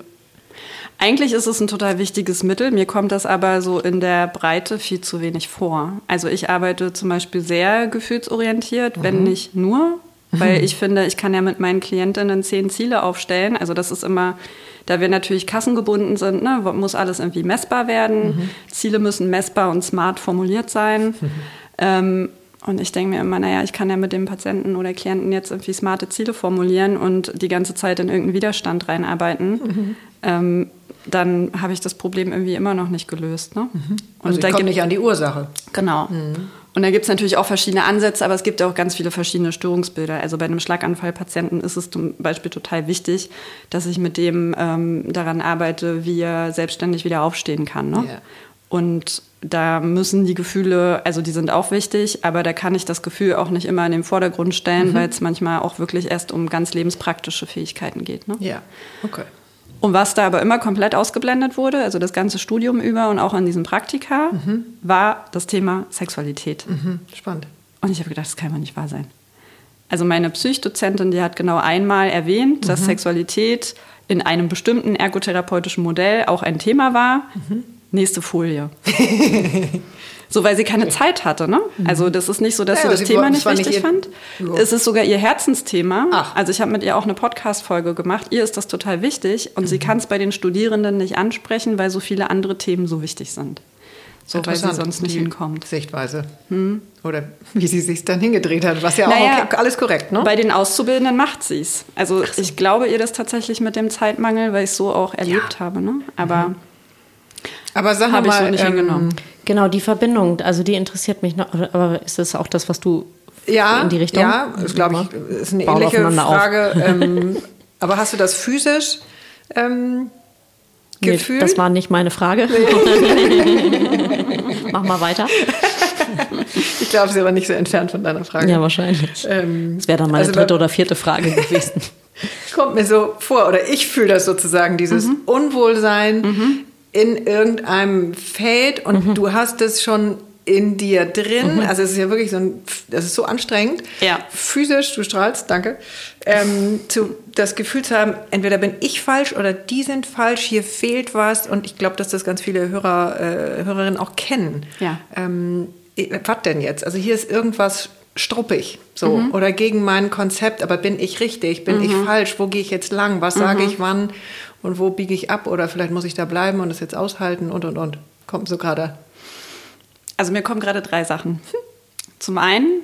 Eigentlich ist es ein total wichtiges Mittel. Mir kommt das aber so in der Breite viel zu wenig vor. Also ich arbeite zum Beispiel sehr gefühlsorientiert, mhm. wenn nicht nur, weil ich finde, ich kann ja mit meinen Klientinnen zehn Ziele aufstellen. Also das ist immer da wir natürlich kassengebunden sind, ne, muss alles irgendwie messbar werden. Mhm. Ziele müssen messbar und smart formuliert sein. Ähm, und ich denke mir immer, naja, ich kann ja mit dem Patienten oder Klienten jetzt irgendwie smarte Ziele formulieren und die ganze Zeit in irgendeinen Widerstand reinarbeiten. Mhm. Ähm, dann habe ich das Problem irgendwie immer noch nicht gelöst. Ne? Mhm. Also und da kommt nicht an die Ursache. Genau. Mhm. Und da gibt es natürlich auch verschiedene Ansätze, aber es gibt auch ganz viele verschiedene Störungsbilder. Also bei einem Schlaganfallpatienten ist es zum Beispiel total wichtig, dass ich mit dem ähm, daran arbeite, wie er selbstständig wieder aufstehen kann. Ne? Yeah. Und da müssen die Gefühle, also die sind auch wichtig, aber da kann ich das Gefühl auch nicht immer in den Vordergrund stellen, mhm. weil es manchmal auch wirklich erst um ganz lebenspraktische Fähigkeiten geht. Ne? Ja, okay. Und was da aber immer komplett ausgeblendet wurde, also das ganze Studium über und auch an diesem Praktika, mhm. war das Thema Sexualität. Mhm. Spannend. Und ich habe gedacht, das kann mal nicht wahr sein. Also meine Psychdozentin, die hat genau einmal erwähnt, mhm. dass Sexualität in einem bestimmten ergotherapeutischen Modell auch ein Thema war. Mhm. Nächste Folie. So, weil sie keine Zeit hatte, ne? Mhm. Also das ist nicht so, dass ja, sie das Thema nicht wichtig nicht fand. Ja. Es ist sogar ihr Herzensthema. Ach. Also ich habe mit ihr auch eine Podcast-Folge gemacht. Ihr ist das total wichtig und mhm. sie kann es bei den Studierenden nicht ansprechen, weil so viele andere Themen so wichtig sind. So, weil sie sonst nicht hinkommt. Sichtweise. Hm? Oder wie sie sich dann hingedreht hat, was ja naja, auch okay, alles korrekt, ne? Bei den Auszubildenden macht sie es. Also so. ich glaube ihr das tatsächlich mit dem Zeitmangel, weil ich es so auch erlebt ja. habe, ne? Aber, mhm. Aber sag mal, ich so nicht ähm, hingenommen. Genau, die Verbindung, also die interessiert mich noch. Aber ist das auch das, was du ja, in die Richtung? Ja, das glaube ich, ist eine Bauen ähnliche Frage. ähm, aber hast du das physisch ähm, gefühlt? Nee, das war nicht meine Frage. Mach mal weiter. Ich glaube, sie war nicht so entfernt von deiner Frage. Ja, wahrscheinlich. Ähm, das wäre dann meine also dritte oder vierte Frage gewesen. Kommt mir so vor, oder ich fühle das sozusagen, dieses mhm. Unwohlsein, mhm in irgendeinem Feld und mhm. du hast es schon in dir drin. Mhm. Also es ist ja wirklich so ein, das ist so anstrengend. Ja. Physisch, du strahlst, danke. Ähm, zu, das Gefühl zu haben, entweder bin ich falsch oder die sind falsch, hier fehlt was. Und ich glaube, dass das ganz viele Hörer, äh, Hörerinnen auch kennen. Ja. Ähm, was denn jetzt? Also hier ist irgendwas struppig, so mhm. oder gegen mein Konzept, aber bin ich richtig, bin mhm. ich falsch, wo gehe ich jetzt lang, was sage mhm. ich wann und wo biege ich ab oder vielleicht muss ich da bleiben und es jetzt aushalten und und und. Kommt so gerade. Also mir kommen gerade drei Sachen. Zum einen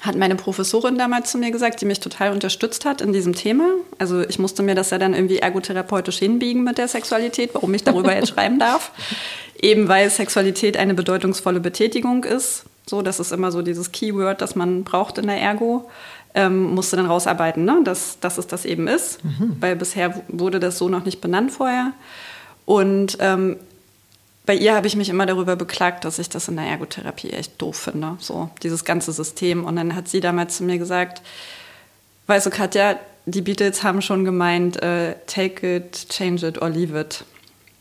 hat meine Professorin damals zu mir gesagt, die mich total unterstützt hat in diesem Thema. Also ich musste mir das ja dann irgendwie ergotherapeutisch hinbiegen mit der Sexualität, warum ich darüber jetzt schreiben darf. Eben weil Sexualität eine bedeutungsvolle Betätigung ist. So, das ist immer so dieses Keyword, das man braucht in der Ergo ähm, musste dann rausarbeiten, ne? dass, dass es das eben ist, mhm. weil bisher wurde das so noch nicht benannt vorher. Und ähm, bei ihr habe ich mich immer darüber beklagt, dass ich das in der Ergotherapie echt doof finde, so dieses ganze System. Und dann hat sie damals zu mir gesagt, weißt du, Katja, die Beatles haben schon gemeint, äh, take it, change it or leave it.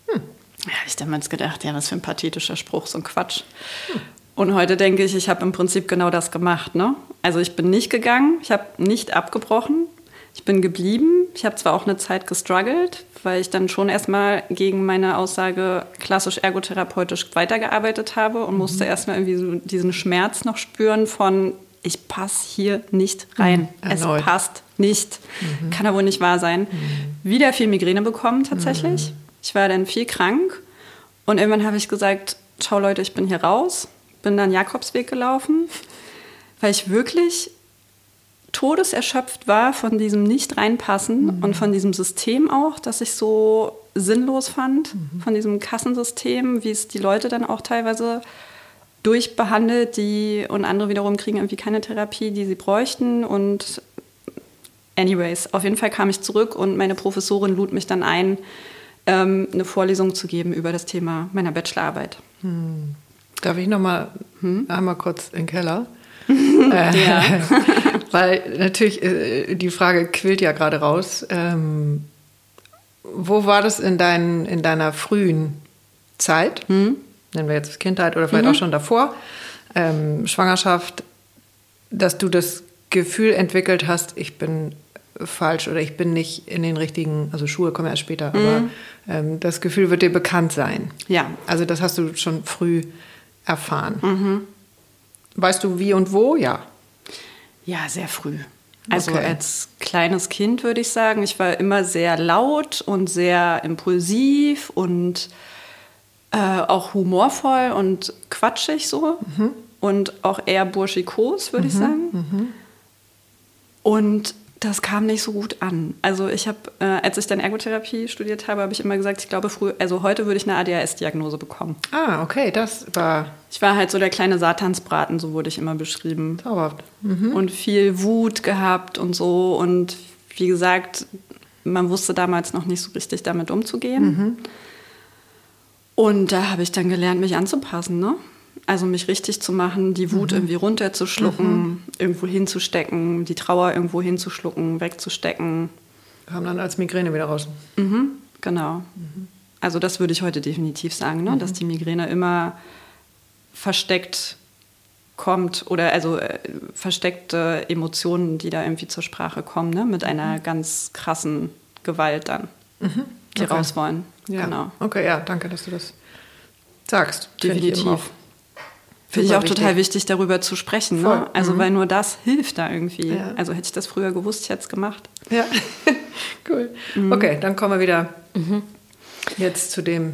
Hm. Ja, habe ich damals gedacht, ja, was für ein pathetischer Spruch, so ein Quatsch. Hm. Und heute denke ich, ich habe im Prinzip genau das gemacht. Ne? Also ich bin nicht gegangen, ich habe nicht abgebrochen, ich bin geblieben. Ich habe zwar auch eine Zeit gestruggelt, weil ich dann schon erstmal gegen meine Aussage klassisch ergotherapeutisch weitergearbeitet habe und mhm. musste erstmal irgendwie so diesen Schmerz noch spüren von, ich passe hier nicht rein. Mhm. Es passt nicht. Mhm. Kann ja wohl nicht wahr sein. Mhm. Wieder viel Migräne bekommen tatsächlich. Mhm. Ich war dann viel krank und irgendwann habe ich gesagt, schau Leute, ich bin hier raus bin dann Jakobsweg gelaufen, weil ich wirklich todeserschöpft war von diesem Nicht-Reinpassen mhm. und von diesem System auch, das ich so sinnlos fand, mhm. von diesem Kassensystem, wie es die Leute dann auch teilweise durchbehandelt, die und andere wiederum kriegen irgendwie keine Therapie, die sie bräuchten und anyways, auf jeden Fall kam ich zurück und meine Professorin lud mich dann ein, ähm, eine Vorlesung zu geben über das Thema meiner Bachelorarbeit. Mhm. Darf ich noch mal hm? einmal kurz in den Keller? äh, weil natürlich äh, die Frage quillt ja gerade raus. Ähm, wo war das in, dein, in deiner frühen Zeit? Hm? Nennen wir jetzt Kindheit oder vielleicht mhm. auch schon davor, ähm, Schwangerschaft, dass du das Gefühl entwickelt hast, ich bin falsch oder ich bin nicht in den richtigen, also Schuhe kommen erst später, mhm. aber ähm, das Gefühl wird dir bekannt sein. Ja. Also das hast du schon früh erfahren. Mhm. Weißt du wie und wo? Ja. Ja, sehr früh. Also Okay. als kleines Kind würde ich sagen, ich war immer sehr laut und sehr impulsiv und äh, auch humorvoll und quatschig so. Und auch eher burschikos, würde ich sagen. Und das kam nicht so gut an. Also ich habe, äh, als ich dann Ergotherapie studiert habe, habe ich immer gesagt, ich glaube früher, also heute würde ich eine ADHS-Diagnose bekommen. Ah, okay, das war Ich war halt so der kleine Satansbraten, so wurde ich immer beschrieben. zauberhaft. Und viel Wut gehabt und so. Und wie gesagt, man wusste damals noch nicht so richtig damit umzugehen. Und da habe ich dann gelernt, mich anzupassen, ne? Also mich richtig zu machen, die Wut irgendwie runterzuschlucken, irgendwo hinzustecken, die Trauer irgendwo hinzuschlucken, wegzustecken. Kam dann als Migräne wieder raus. Mhm, genau. Also das würde ich heute definitiv sagen, ne? dass die Migräne immer versteckt kommt oder also äh, versteckte Emotionen, die da irgendwie zur Sprache kommen, ne? mit einer ganz krassen Gewalt dann, die Okay. raus wollen. Ja. Genau. Okay, ja, danke, dass du das sagst. Definitiv. Finde ich auch total wichtig, darüber zu sprechen. Voll. Ne? Also, weil nur das hilft da irgendwie. Ja. Also, hätte ich das früher gewusst, ich hätte es gemacht. Ja, cool. Okay, dann kommen wir wieder jetzt zu dem.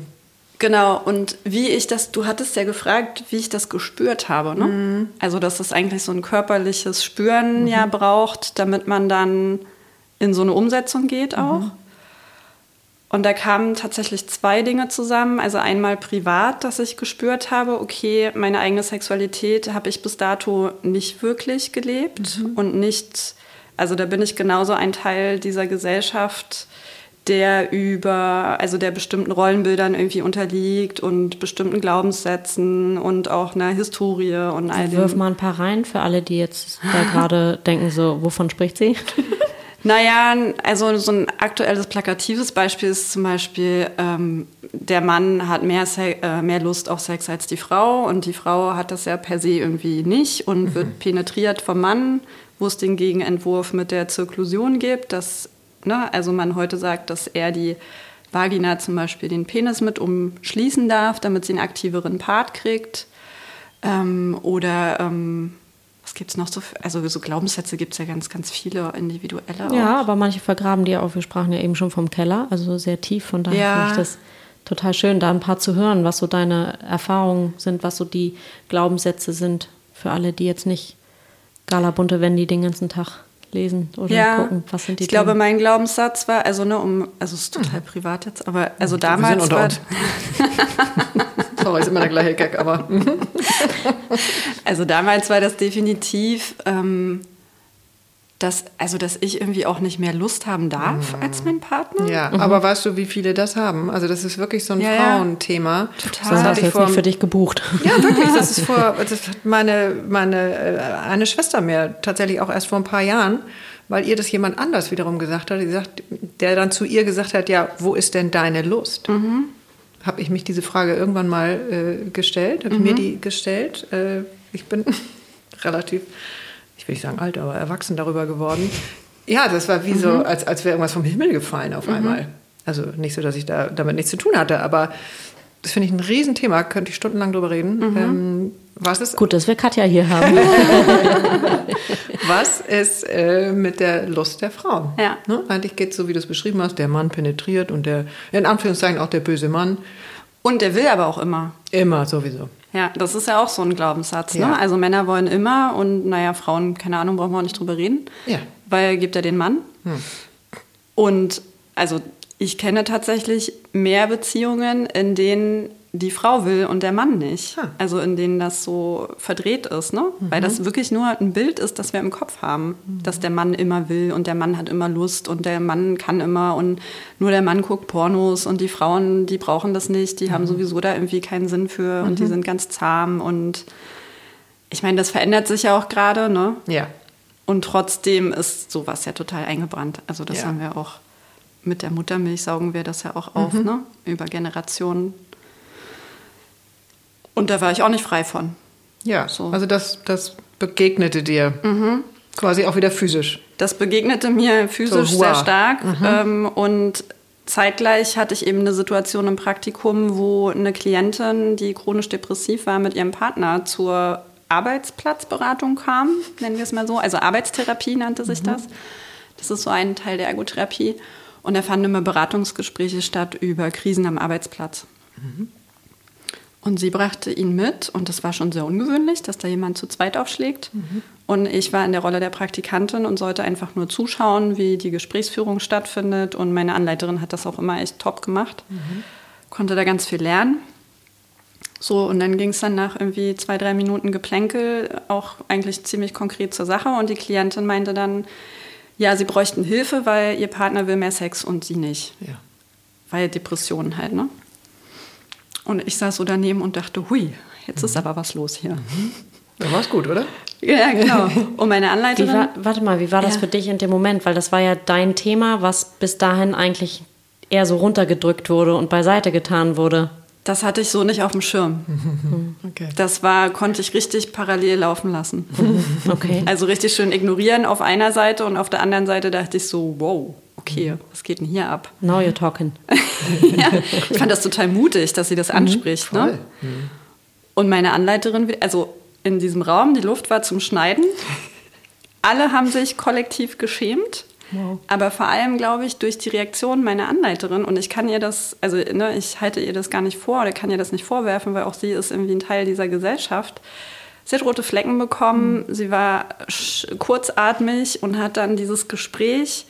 Genau, und wie ich das, du hattest ja gefragt, wie ich das gespürt habe. Ne? Mhm. Also, dass es eigentlich so ein körperliches Spüren ja braucht, damit man dann in so eine Umsetzung geht auch. Und da kamen tatsächlich zwei Dinge zusammen. Also einmal privat, dass ich gespürt habe, okay, meine eigene Sexualität habe ich bis dato nicht wirklich gelebt Mhm. und nicht, also da bin ich genauso ein Teil dieser Gesellschaft, der über, also der bestimmten Rollenbildern irgendwie unterliegt und bestimmten Glaubenssätzen und auch einer Historie und all dem. Wirf mal ein paar rein für alle, die jetzt da gerade denken, so, wovon spricht sie? Naja, also so ein aktuelles plakatives Beispiel ist zum Beispiel, ähm, der Mann hat mehr, Se äh, mehr Lust auf Sex als die Frau und die Frau hat das ja per se irgendwie nicht und wird penetriert vom Mann, wo es den Gegenentwurf mit der Zirklusion gibt, dass ne, also man heute sagt, dass er die Vagina zum Beispiel den Penis mit umschließen darf, damit sie einen aktiveren Part kriegt. Ähm, oder ähm, gibt es noch so? Also so Glaubenssätze gibt es ja ganz, ganz viele individuelle. auch. Ja, aber manche vergraben die auch. Wir sprachen ja eben schon vom Keller, also sehr tief. Von daher Ja. finde ich das total schön, da ein paar zu hören, was so deine Erfahrungen sind, was so die Glaubenssätze sind für alle, die jetzt nicht Galabunte Wendy den ganzen Tag lesen oder ja, gucken, was sind die ich glaube, Themen. mein Glaubenssatz war, also ne, um, also es ist total privat jetzt, aber also damals war. Sorry, ist immer der gleiche Gag, aber. also damals war das definitiv, ähm, dass, also dass ich irgendwie auch nicht mehr Lust haben darf als mein Partner. Ja, aber weißt du, wie viele das haben? Also, das ist wirklich so ein Ja, ja. Frauenthema. Total. so Das du ich jetzt vor. nicht für dich gebucht. Ja, wirklich. Das ist vor, das hat meine, meine, äh, eine Schwester mir tatsächlich auch erst vor ein paar Jahren, weil ihr das jemand anders wiederum gesagt hat, die sagt, der dann zu ihr gesagt hat, ja, wo ist denn deine Lust? Habe ich mich diese Frage irgendwann mal äh, gestellt, habe ich mir die gestellt. Äh, ich bin relativ, ich will nicht sagen alt, aber erwachsen darüber geworden. Ja, das war wie so, als, als wäre irgendwas vom Himmel gefallen auf einmal. Also nicht so, dass ich da damit nichts zu tun hatte, aber das finde ich ein Riesenthema, könnte ich stundenlang drüber reden. Ähm, was ist, Gut, dass wir Katja hier haben. was ist äh, mit der Lust der Frauen? Ja. Ne? Eigentlich geht es so, wie du es beschrieben hast, der Mann penetriert und der, in Anführungszeichen auch der böse Mann, Und der will aber auch immer. immer sowieso. Ja, das ist ja auch so ein Glaubenssatz. Ja. Ne? Also Männer wollen immer und naja, Frauen, keine Ahnung, brauchen wir auch nicht drüber reden. Ja. Weil gibt er den Mann. Und also ich kenne tatsächlich mehr Beziehungen, in denen die Frau will und der Mann nicht. Ah. Also in denen das so verdreht ist, ne? Weil das wirklich nur ein Bild ist, das wir im Kopf haben. Dass der Mann immer will und der Mann hat immer Lust und der Mann kann immer und nur der Mann guckt Pornos und die Frauen, die brauchen das nicht, die haben sowieso da irgendwie keinen Sinn für und die sind ganz zahm und ich meine, das verändert sich ja auch gerade, ne? Ja. Und trotzdem ist sowas ja total eingebrannt. Also das Ja. haben wir auch mit der Muttermilch saugen wir das ja auch auf, Mhm. ne? Über Generationen. Und da war ich auch nicht frei von. Ja, So. also das, das begegnete dir quasi auch wieder physisch. Das begegnete mir physisch So, sehr stark. Ähm, und zeitgleich hatte ich eben eine Situation im Praktikum, wo eine Klientin, die chronisch depressiv war, mit ihrem Partner zur Arbeitsplatzberatung kam, nennen wir es mal so. Also Arbeitstherapie nannte sich mhm. das. Das ist so ein Teil der Ergotherapie. Und da fanden immer Beratungsgespräche statt über Krisen am Arbeitsplatz. Mhm. Und sie brachte ihn mit und das war schon sehr ungewöhnlich, dass da jemand zu zweit aufschlägt. Mhm. Und ich war in der Rolle der Praktikantin und sollte einfach nur zuschauen, wie die Gesprächsführung stattfindet. Und meine Anleiterin hat das auch immer echt top gemacht. Mhm. Konnte da ganz viel lernen. So, und dann ging es dann nach irgendwie zwei, drei Minuten Geplänkel auch eigentlich ziemlich konkret zur Sache. Und die Klientin meinte dann, ja, sie bräuchten Hilfe, weil ihr Partner will mehr Sex und sie nicht. Ja. Weil Depressionen halt, ne? Und ich saß so daneben und dachte, hui, jetzt ist mhm. aber was los hier. Mhm. Da war es gut, oder? Ja, genau. Und meine Anleiterin. War, warte mal, wie war das ja. für dich in dem Moment? Weil das war ja dein Thema, was bis dahin eigentlich eher so runtergedrückt wurde und beiseite getan wurde. Das hatte ich so nicht auf dem Schirm. Okay. Das war, konnte ich richtig parallel laufen lassen. Okay. Also richtig schön ignorieren auf einer Seite und auf der anderen Seite dachte ich so, wow, okay, was geht denn hier ab? Now you're talking. ja, ich fand das total mutig, dass sie das mhm. anspricht. Mhm, ne? Mhm. Und meine Anleiterin, also in diesem Raum, die Luft war zum Schneiden. Alle haben sich kollektiv geschämt. Wow. Aber vor allem, glaube ich, durch die Reaktion meiner Anleiterin, und ich kann ihr das, also ne, ich halte ihr das gar nicht vor oder kann ihr das nicht vorwerfen, weil auch sie ist irgendwie ein Teil dieser Gesellschaft. Sie hat rote Flecken bekommen, mhm. sie war kurzatmig und hat dann dieses Gespräch,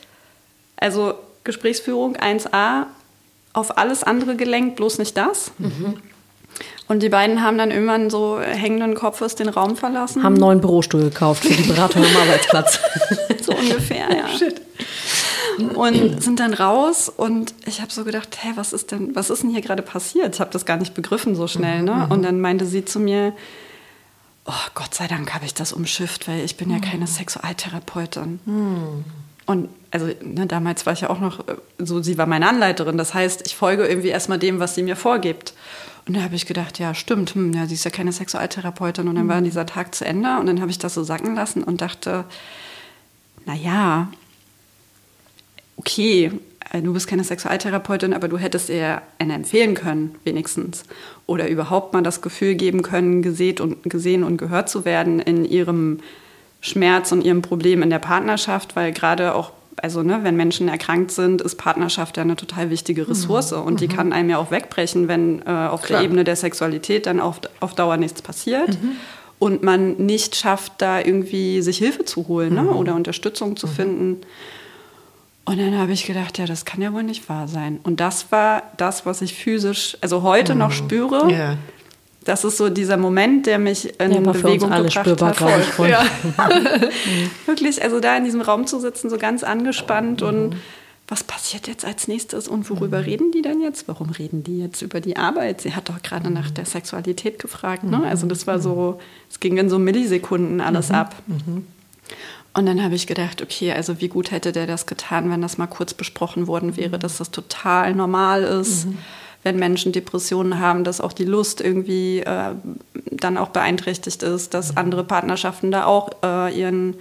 also Gesprächsführung 1a, auf alles andere gelenkt, bloß nicht das. Mhm. Und die beiden haben dann irgendwann so hängenden Kopfes den Raum verlassen. Haben einen neuen Bürostuhl gekauft für die Beratung am Arbeitsplatz. so ungefähr, ja. Shit. Und sind dann raus und ich habe so gedacht, hä, was ist denn, was ist denn hier gerade passiert? Ich habe das gar nicht begriffen so schnell. Ne? Mhm. Und dann meinte sie zu mir, oh Gott sei Dank habe ich das umschifft, weil ich bin ja keine Sexualtherapeutin. Mhm. Und also ne, damals war ich ja auch noch so, sie war meine Anleiterin. Das heißt, ich folge irgendwie erstmal dem, was sie mir vorgibt. Und da habe ich gedacht, ja, stimmt, hm, ja, sie ist ja keine Sexualtherapeutin. Und dann war dieser Tag zu Ende und dann habe ich das so sacken lassen und dachte, naja, okay, äh, du bist keine Sexualtherapeutin, aber du hättest ihr eine empfehlen können, wenigstens. Oder überhaupt mal das Gefühl geben können, gesehen und, gesehen und gehört zu werden in ihrem Schmerz und ihrem Problem in der Partnerschaft, weil gerade auch also ne, wenn Menschen erkrankt sind, ist Partnerschaft ja eine total wichtige Ressource mhm. und die mhm. kann einem ja auch wegbrechen, wenn äh, auf Klar. der Ebene der Sexualität dann auf, auf Dauer nichts passiert. Mhm. Und man nicht schafft, da irgendwie sich Hilfe zu holen ne, mhm. oder Unterstützung zu mhm. finden. Und dann habe ich gedacht, ja, das kann ja wohl nicht wahr sein. Und das war das, was ich physisch, also heute noch spüre. Yeah das ist so dieser Moment, der mich in ja, Bewegung gebracht spürbar, hat. Voll. Ja. Wirklich, also da in diesem Raum zu sitzen, so ganz angespannt mhm. und was passiert jetzt als nächstes und worüber mhm. reden die denn jetzt? Warum reden die jetzt über die Arbeit? Sie hat doch gerade nach der Sexualität gefragt. Ne? Also das war so, es ging in so Millisekunden alles mhm. ab. Mhm. Und dann habe ich gedacht, okay, also wie gut hätte der das getan, wenn das mal kurz besprochen worden wäre, dass das total normal ist. Mhm wenn Menschen Depressionen haben, dass auch die Lust irgendwie äh, dann auch beeinträchtigt ist, dass mhm. andere Partnerschaften da auch äh, ihren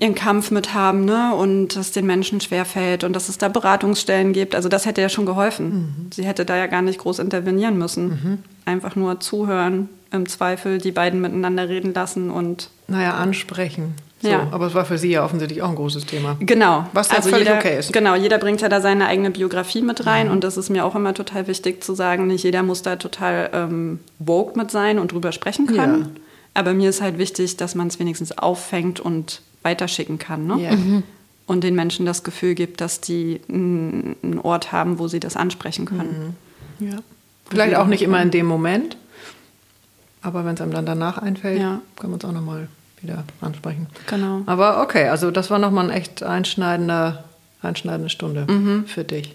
ihren Kampf mit haben ne? und dass den Menschen schwerfällt und dass es da Beratungsstellen gibt. Also das hätte ja schon geholfen. Mhm. Sie hätte da ja gar nicht groß intervenieren müssen. Mhm. Einfach nur zuhören, im Zweifel die beiden miteinander reden lassen und... Naja, ansprechen. So, ja. Aber es war für Sie ja offensichtlich auch ein großes Thema. Genau. Was also völlig jeder, okay ist. Genau, jeder bringt ja da seine eigene Biografie mit rein mhm. und das ist mir auch immer total wichtig zu sagen, nicht jeder muss da total ähm, woke mit sein und drüber sprechen können. Ja. Aber mir ist halt wichtig, dass man es wenigstens auffängt und weiterschicken kann. Ne? Yeah. Mhm. Und den Menschen das Gefühl gibt, dass die einen Ort haben, wo sie das ansprechen können. Mhm. Ja. Vielleicht auch nicht immer in dem Moment, aber wenn es einem dann danach einfällt, ja. kann man es auch nochmal wieder ansprechen. Genau. Aber okay, also das war nochmal eine echt einschneidende, einschneidende Stunde mhm. für dich.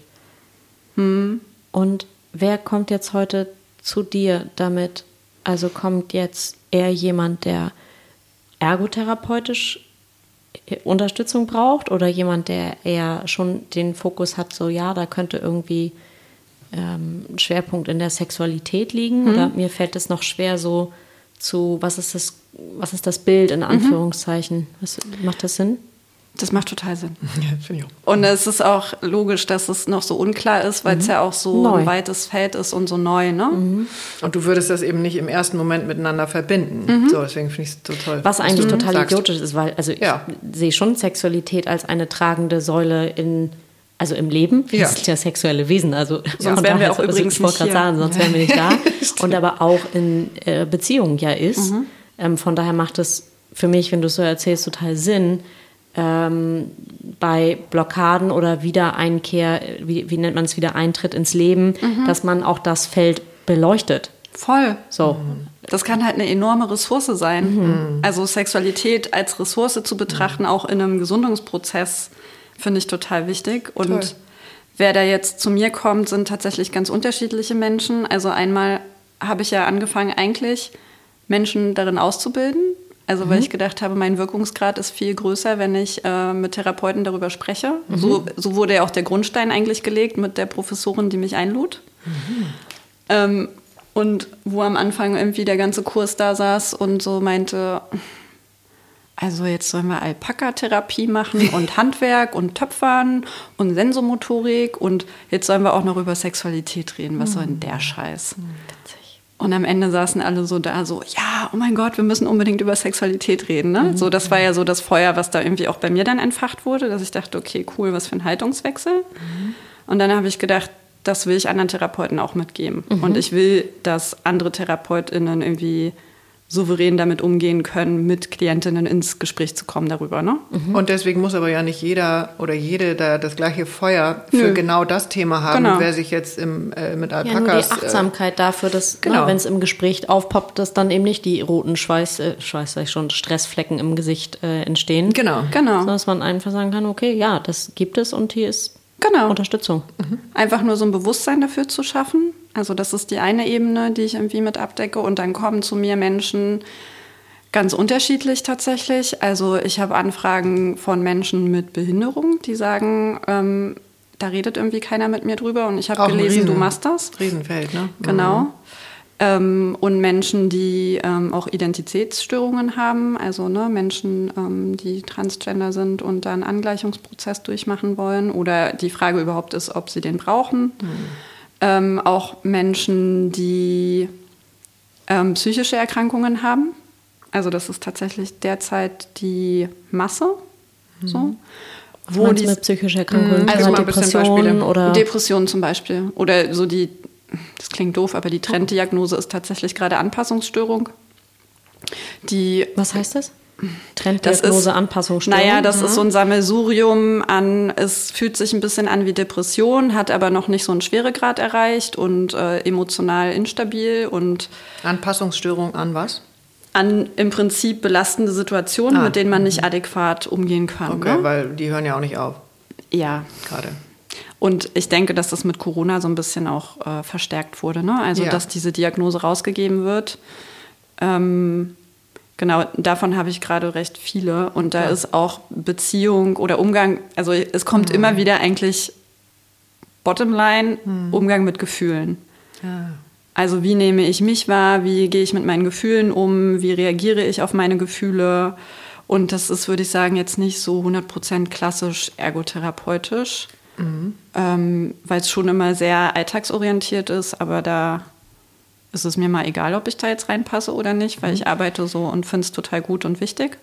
Mhm. Und wer kommt jetzt heute zu dir damit? Also kommt jetzt eher jemand, der ergotherapeutisch Unterstützung braucht oder jemand, der eher schon den Fokus hat, so ja, da könnte irgendwie ähm, ein Schwerpunkt in der Sexualität liegen? Mhm. Oder mir fällt es noch schwer so zu, was ist das, was ist das Bild in mhm. Anführungszeichen? Was, macht das Sinn? Das macht total Sinn. Ja, finde ich auch. Und es ist auch logisch, dass es noch so unklar ist, weil es ja auch so Neu. ein weites Feld ist und so neu, ne? Und du würdest das eben nicht im ersten Moment miteinander verbinden. So, deswegen finde ich es so toll. Was eigentlich total sagst. idiotisch ist, weil also Ja. ich sehe schon Sexualität als eine tragende Säule in also im Leben. Wir Ja. sind ja sexuelle Wesen, also von wären wir auch also übrigens ich nicht sagen, sonst wären wir nicht da. Und aber auch in äh, Beziehungen ja ist. Mhm. Ähm, von daher macht es für mich, wenn du es so erzählst, total Sinn. Ähm, bei Blockaden oder Wiedereinkehr, wie, wie nennt man es, Wiedereintritt ins Leben, Mhm. dass man auch das Feld beleuchtet. Voll. So. Das kann halt eine enorme Ressource sein. Also Sexualität als Ressource zu betrachten, auch in einem Gesundungsprozess, finde ich total wichtig. Und Toll. wer da jetzt zu mir kommt, sind tatsächlich ganz unterschiedliche Menschen. Also einmal habe ich ja angefangen, eigentlich Menschen darin auszubilden. Also weil ich gedacht habe, mein Wirkungsgrad ist viel größer, wenn ich äh, mit Therapeuten darüber spreche. So, so wurde ja auch der Grundstein eigentlich gelegt mit der Professorin, die mich einlud. Ähm, und wo am Anfang irgendwie der ganze Kurs da saß und so meinte, also jetzt sollen wir Alpaka-Therapie machen und Handwerk und Töpfern und Sensomotorik und jetzt sollen wir auch noch über Sexualität reden. Was soll denn der Scheiß? Und am Ende saßen alle so da, so, ja, oh mein Gott, wir müssen unbedingt über Sexualität reden. Ne? So, das war ja so das Feuer, was da irgendwie auch bei mir dann entfacht wurde, dass ich dachte, okay, cool, was für ein Haltungswechsel. Und dann habe ich gedacht, das will ich anderen Therapeuten auch mitgeben. Und ich will, dass andere TherapeutInnen irgendwie souverän damit umgehen können, mit Klientinnen ins Gespräch zu kommen darüber. Ne? Und deswegen muss aber ja nicht jeder oder jede da das gleiche Feuer für Nö. genau das Thema haben, Genau. wer sich jetzt im, äh, mit Ja, nur Alpakas... die Achtsamkeit dafür, dass, genau. ne, wenn es im Gespräch aufpoppt, dass dann eben nicht die roten Schweiß, äh, Schweiß sag ich schon, Stressflecken im Gesicht äh, entstehen. Äh, genau. Genau. So, dass man einfach sagen kann, okay, ja, das gibt es und hier ist Genau. Unterstützung. Einfach nur so ein Bewusstsein dafür zu schaffen. Also das ist die eine Ebene, die ich irgendwie mit abdecke. Und dann kommen zu mir Menschen ganz unterschiedlich tatsächlich. Also ich habe Anfragen von Menschen mit Behinderung, die sagen, ähm, da redet irgendwie keiner mit mir drüber. Und ich habe gelesen, du Riesen- machst das. Riesenfeld, ne? Genau. Ähm, und Menschen, die ähm, auch Identitätsstörungen haben, also ne, Menschen, ähm, die transgender sind und da einen Angleichungsprozess durchmachen wollen oder die Frage überhaupt ist, ob sie den brauchen. Ähm, auch Menschen, die ähm, psychische Erkrankungen haben. Also das ist tatsächlich derzeit die Masse. So. Wo die- mit psychischer Erkrankung, Also also mal ein bisschen Depressionen Beispiele. oder Depressionen zum Beispiel. Oder so die, das klingt doof, aber die Trenddiagnose ist tatsächlich gerade Anpassungsstörung. Die was heißt das? Trenddiagnose, Anpassungsstörung. Naja, das ist so ein Sammelsurium an, es fühlt sich ein bisschen an wie Depression, hat aber noch nicht so einen Schweregrad erreicht und äh, emotional instabil und Anpassungsstörung an was? an im Prinzip belastende Situationen, Ah. mit denen man nicht adäquat umgehen kann. Okay, Ne? weil die hören ja auch nicht auf, Ja, gerade. Und ich denke, dass das mit Corona so ein bisschen auch äh, verstärkt wurde. Ne? Also, Ja. dass diese Diagnose rausgegeben wird. Ähm, genau, davon habe ich gerade recht viele. Und da Ja. ist auch Beziehung oder Umgang, also es kommt Mhm. immer wieder eigentlich Bottomline, Umgang mit Gefühlen. Ja. Also wie nehme ich mich wahr, wie gehe ich mit meinen Gefühlen um, wie reagiere ich auf meine Gefühle. Und das ist, würde ich sagen, jetzt nicht so 100% klassisch ergotherapeutisch, ähm, weil es schon immer sehr alltagsorientiert ist, aber da ist es mir mal egal, ob ich da jetzt reinpasse oder nicht, weil ich arbeite so und finde es total gut und wichtig.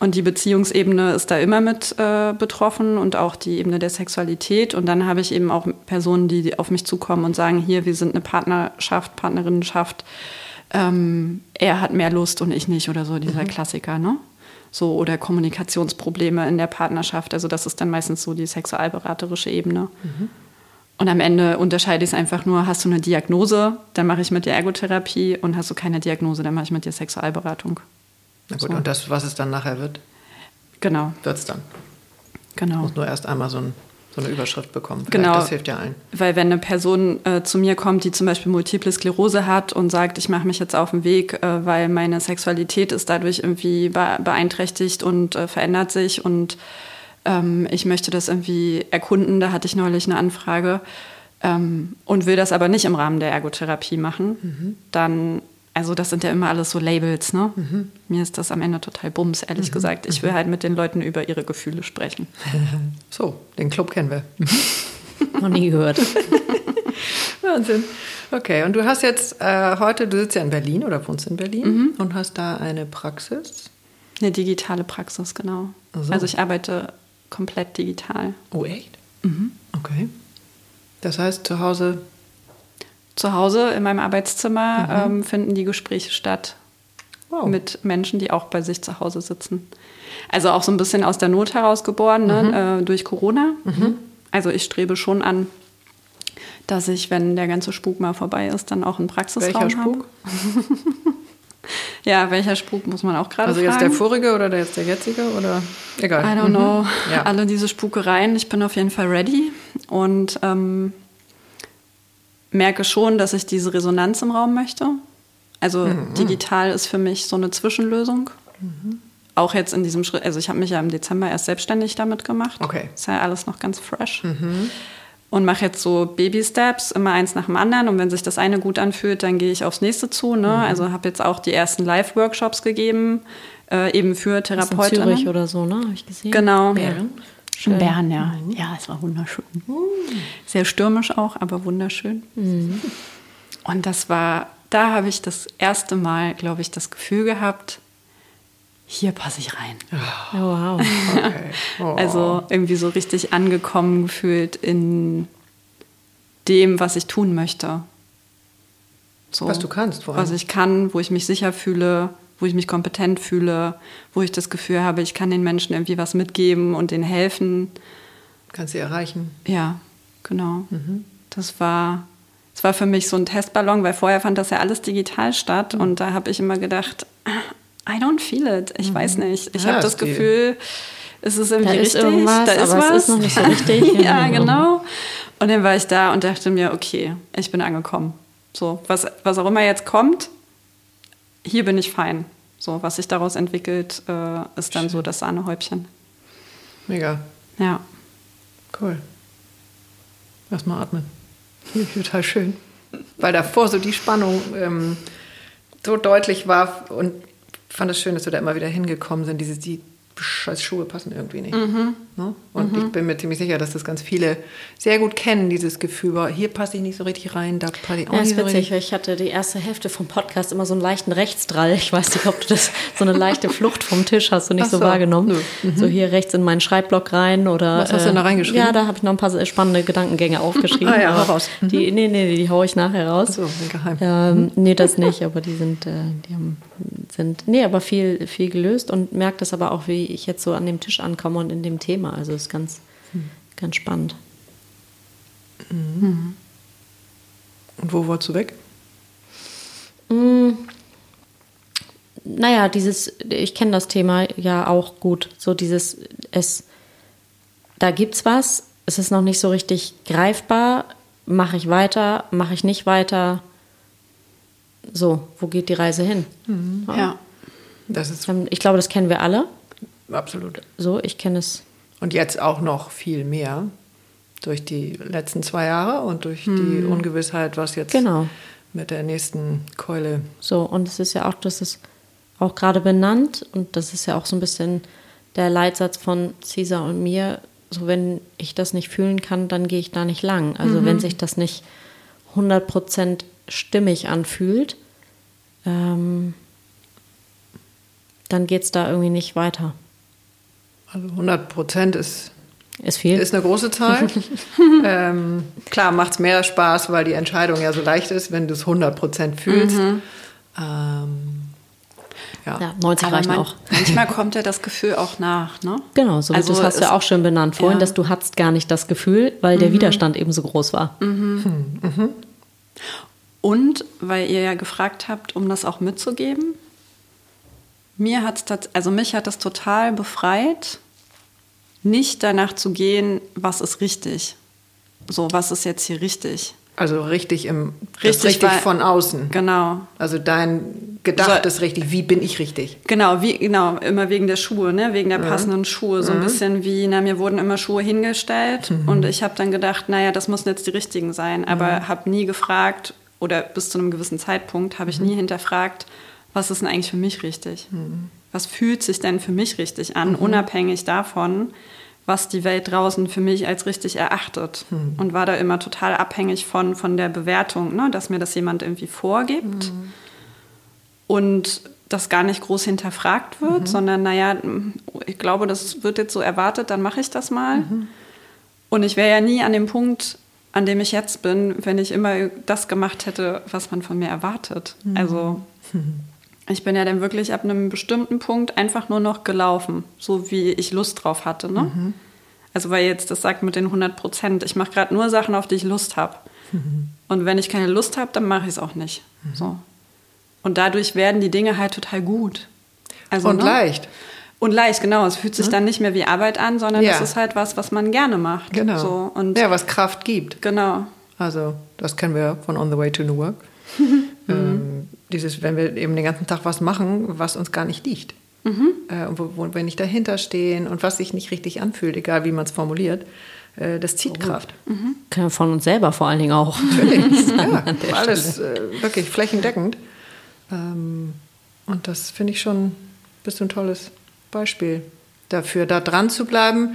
Und die Beziehungsebene ist da immer mit äh, betroffen und auch die Ebene der Sexualität. Und dann habe ich eben auch Personen, die auf mich zukommen und sagen, hier, wir sind eine Partnerschaft, Partnerinnenschaft. Ähm, er hat mehr Lust und ich nicht oder so, dieser Klassiker, ne? So, oder Kommunikationsprobleme in der Partnerschaft. Also das ist dann meistens so die sexualberaterische Ebene. Und am Ende unterscheide ich es einfach nur, hast du eine Diagnose, dann mache ich mit dir Ergotherapie und hast du keine Diagnose, dann mache ich mit dir Sexualberatung. Na gut, So. und das, was es dann nachher wird, Genau, wird es dann. genau. Muss nur erst einmal so, ein, so eine Überschrift bekommen. Vielleicht, Genau. Das hilft ja allen. Weil wenn eine Person äh, zu mir kommt, die zum Beispiel Multiple Sklerose hat und sagt, ich mache mich jetzt auf den Weg, äh, weil meine Sexualität ist dadurch irgendwie be beeinträchtigt und äh, verändert sich und ähm, ich möchte das irgendwie erkunden, da hatte ich neulich eine Anfrage ähm, und will das aber nicht im Rahmen der Ergotherapie machen, dann also das sind ja immer alles so Labels, ne? Mir ist das am Ende total bums, ehrlich gesagt. Ich will halt mit den Leuten über ihre Gefühle sprechen. So, den Club kennen wir. Noch nie gehört. Wahnsinn. Okay, und du hast jetzt äh, heute, du sitzt ja in Berlin oder wohnst in Berlin und hast da eine Praxis. Eine digitale Praxis, genau. So. Also ich arbeite komplett digital. Oh, echt? Okay. Das heißt, zu Hause Zu Hause in meinem Arbeitszimmer ähm, finden die Gespräche statt Wow. mit Menschen, die auch bei sich zu Hause sitzen. Also auch so ein bisschen aus der Not heraus geboren, ne? äh, durch Corona. Also ich strebe schon an, dass ich, wenn der ganze Spuk mal vorbei ist, dann auch einen Praxisraum welcher. Spuk? Ja, welcher Spuk muss man auch gerade Also fragen. jetzt der vorige oder der jetzt der jetzige oder egal. I don't know. Mhm. Ja. Alle diese Spukereien. Ich bin auf jeden Fall ready und ähm, merke schon, dass ich diese Resonanz im Raum möchte. Also Mhm. digital ist für mich so eine Zwischenlösung. Auch jetzt in diesem Schritt, also ich habe mich ja im Dezember erst selbstständig damit gemacht. Okay. Ist ja alles noch ganz fresh. Und mache jetzt so Baby-Steps, immer eins nach dem anderen. Und wenn sich das eine gut anfühlt, dann gehe ich aufs nächste zu. Ne? Also habe jetzt auch die ersten Live-Workshops gegeben, äh, eben für Das ist in. Zürich oder so, ne? Habe ich gesehen. Genau. Bären. In Bern, ja. Ja, es war wunderschön. Sehr stürmisch auch, aber wunderschön. Und das war, da habe ich das erste Mal, glaube ich, das Gefühl gehabt, hier passe ich rein. Oh, wow. Okay. Oh. Also irgendwie so richtig angekommen gefühlt in dem, was ich tun möchte. So, Was du kannst, vor allem. Was ich kann, wo ich mich sicher fühle, wo ich mich kompetent fühle, wo ich das Gefühl habe, ich kann den Menschen irgendwie was mitgeben und denen helfen. kannst du erreichen. Ja, genau. Das war, das war für mich so ein Testballon, weil vorher fand das ja alles digital statt und da habe ich immer gedacht, I don't feel it. Ich weiß nicht. Ich Ja, habe das ist Gefühl, es ist irgendwie Da ist richtig. irgendwas, da ist aber es was. ist noch nicht so richtig. ja, Ja. genau. Und dann war ich da und dachte mir, okay, ich bin angekommen. So, was, was auch immer jetzt kommt, hier bin ich fein. So, was sich daraus entwickelt, äh, ist dann so das Sahnehäubchen. Mega. Ja. Cool. Lass mal atmen. Total schön. Weil davor so die Spannung ähm, so deutlich war und fand es schön, dass wir da immer wieder hingekommen sind. Diese, die scheiß Schuhe passen irgendwie nicht. Mhm. Ne? Und ich bin mir ziemlich sicher, dass das ganz viele sehr gut kennen, dieses Gefühl, hier passe ich nicht so richtig rein, da passe ich auch Ja, nicht ist so witzig, richtig. ich hatte die erste Hälfte vom Podcast immer so einen leichten Rechtsdrall. Ich weiß nicht, ob du das, so eine leichte Flucht vom Tisch hast du nicht Ach so, so, wahrgenommen. nö. So hier rechts in meinen Schreibblock rein oder. Was hast du denn da reingeschrieben? Ja, da habe ich noch ein paar spannende Gedankengänge aufgeschrieben. Ah ja, hau raus. Mhm. Die, nee, nee, die haue ich nachher raus. So, geheim. Ähm, nee, das nicht, aber die sind, äh, die haben, sind, nee, aber viel, viel gelöst und merke das aber auch, wie ich jetzt so an dem Tisch ankomme und in dem Thema. Also ist ganz, ganz spannend. Und wo wolltest du weg? Naja, dieses, ich kenne das Thema ja auch gut. So dieses, es, da gibt's was, es ist noch nicht so richtig greifbar. Mache ich weiter, mache ich nicht weiter? So, wo geht die Reise hin? Ja. Das ist Ähm, Ich glaube, das kennen wir alle. absolut. So, ich kenne es. Und jetzt auch noch viel mehr durch die letzten zwei Jahre und durch die Ungewissheit, was jetzt Genau. mit der nächsten Keule. So, und es ist ja auch, das ist auch gerade benannt und das ist ja auch so ein bisschen der Leitsatz von Caesar und mir. So, wenn ich das nicht fühlen kann, dann gehe ich da nicht lang. Also, wenn sich das nicht 100% stimmig anfühlt, ähm, dann geht es da irgendwie nicht weiter. Also 100 Prozent ist, Ist viel. ist eine große Zahl. ähm, klar macht es mehr Spaß, weil die Entscheidung ja so leicht ist, wenn du es 100 Prozent fühlst. Ähm, ja. ja, 90 Aber reicht man, auch. manchmal kommt ja das Gefühl auch nach, ne? Genau, so wie Also das hast du ja auch schön benannt vorhin, ja. dass du hattest gar nicht das Gefühl, weil der Widerstand eben so groß war. Und weil ihr ja gefragt habt, um das auch mitzugeben, mir hat es also mich hat es total befreit, nicht danach zu gehen, was ist richtig. So, was ist jetzt hier richtig? Also richtig im das Richtig, richtig weil- von außen. Genau. Also dein Gedacht So- ist richtig. Wie bin ich richtig? Genau, wie, genau, immer wegen der Schuhe, ne? wegen der passenden Schuhe. So ein bisschen wie, na, mir wurden immer Schuhe hingestellt und ich habe dann gedacht, naja, das müssen jetzt die richtigen sein, aber habe nie gefragt oder bis zu einem gewissen Zeitpunkt habe ich nie hinterfragt, was ist denn eigentlich für mich richtig? Was fühlt sich denn für mich richtig an, unabhängig davon, was die Welt draußen für mich als richtig erachtet. Und war da immer total abhängig von, von der Bewertung, ne? dass mir das jemand irgendwie vorgibt und das gar nicht groß hinterfragt wird, sondern naja, ich glaube, das wird jetzt so erwartet, dann mache ich das mal. Und ich wäre ja nie an dem Punkt, an dem ich jetzt bin, wenn ich immer das gemacht hätte, was man von mir erwartet. Also ich bin ja dann wirklich ab einem bestimmten Punkt einfach nur noch gelaufen, so wie ich Lust drauf hatte. Ne? Also weil jetzt das sagt mit den 100 Prozent, ich mache gerade nur Sachen, auf die ich Lust habe. Und wenn ich keine Lust habe, dann mache ich es auch nicht. So. Und dadurch werden die Dinge halt total gut. Also, Und ne? leicht. Und leicht, genau. Es fühlt sich dann nicht mehr wie Arbeit an, sondern Ja. es ist halt was, was man gerne macht. Genau. So. Und ja, was Kraft gibt. genau. Also, das kennen wir von On the Way to New Work. ähm, dieses, wenn wir eben den ganzen Tag was machen, was uns gar nicht liegt. Äh, und wo, wo wir nicht dahinter stehen und was sich nicht richtig anfühlt, egal wie man es formuliert, äh, das zieht Kraft. Können wir von uns selber vor allen Dingen auch. Natürlich. ja, alles äh, wirklich flächendeckend. Ähm, und das finde ich schon, bist du ein tolles Beispiel dafür, da dran zu bleiben.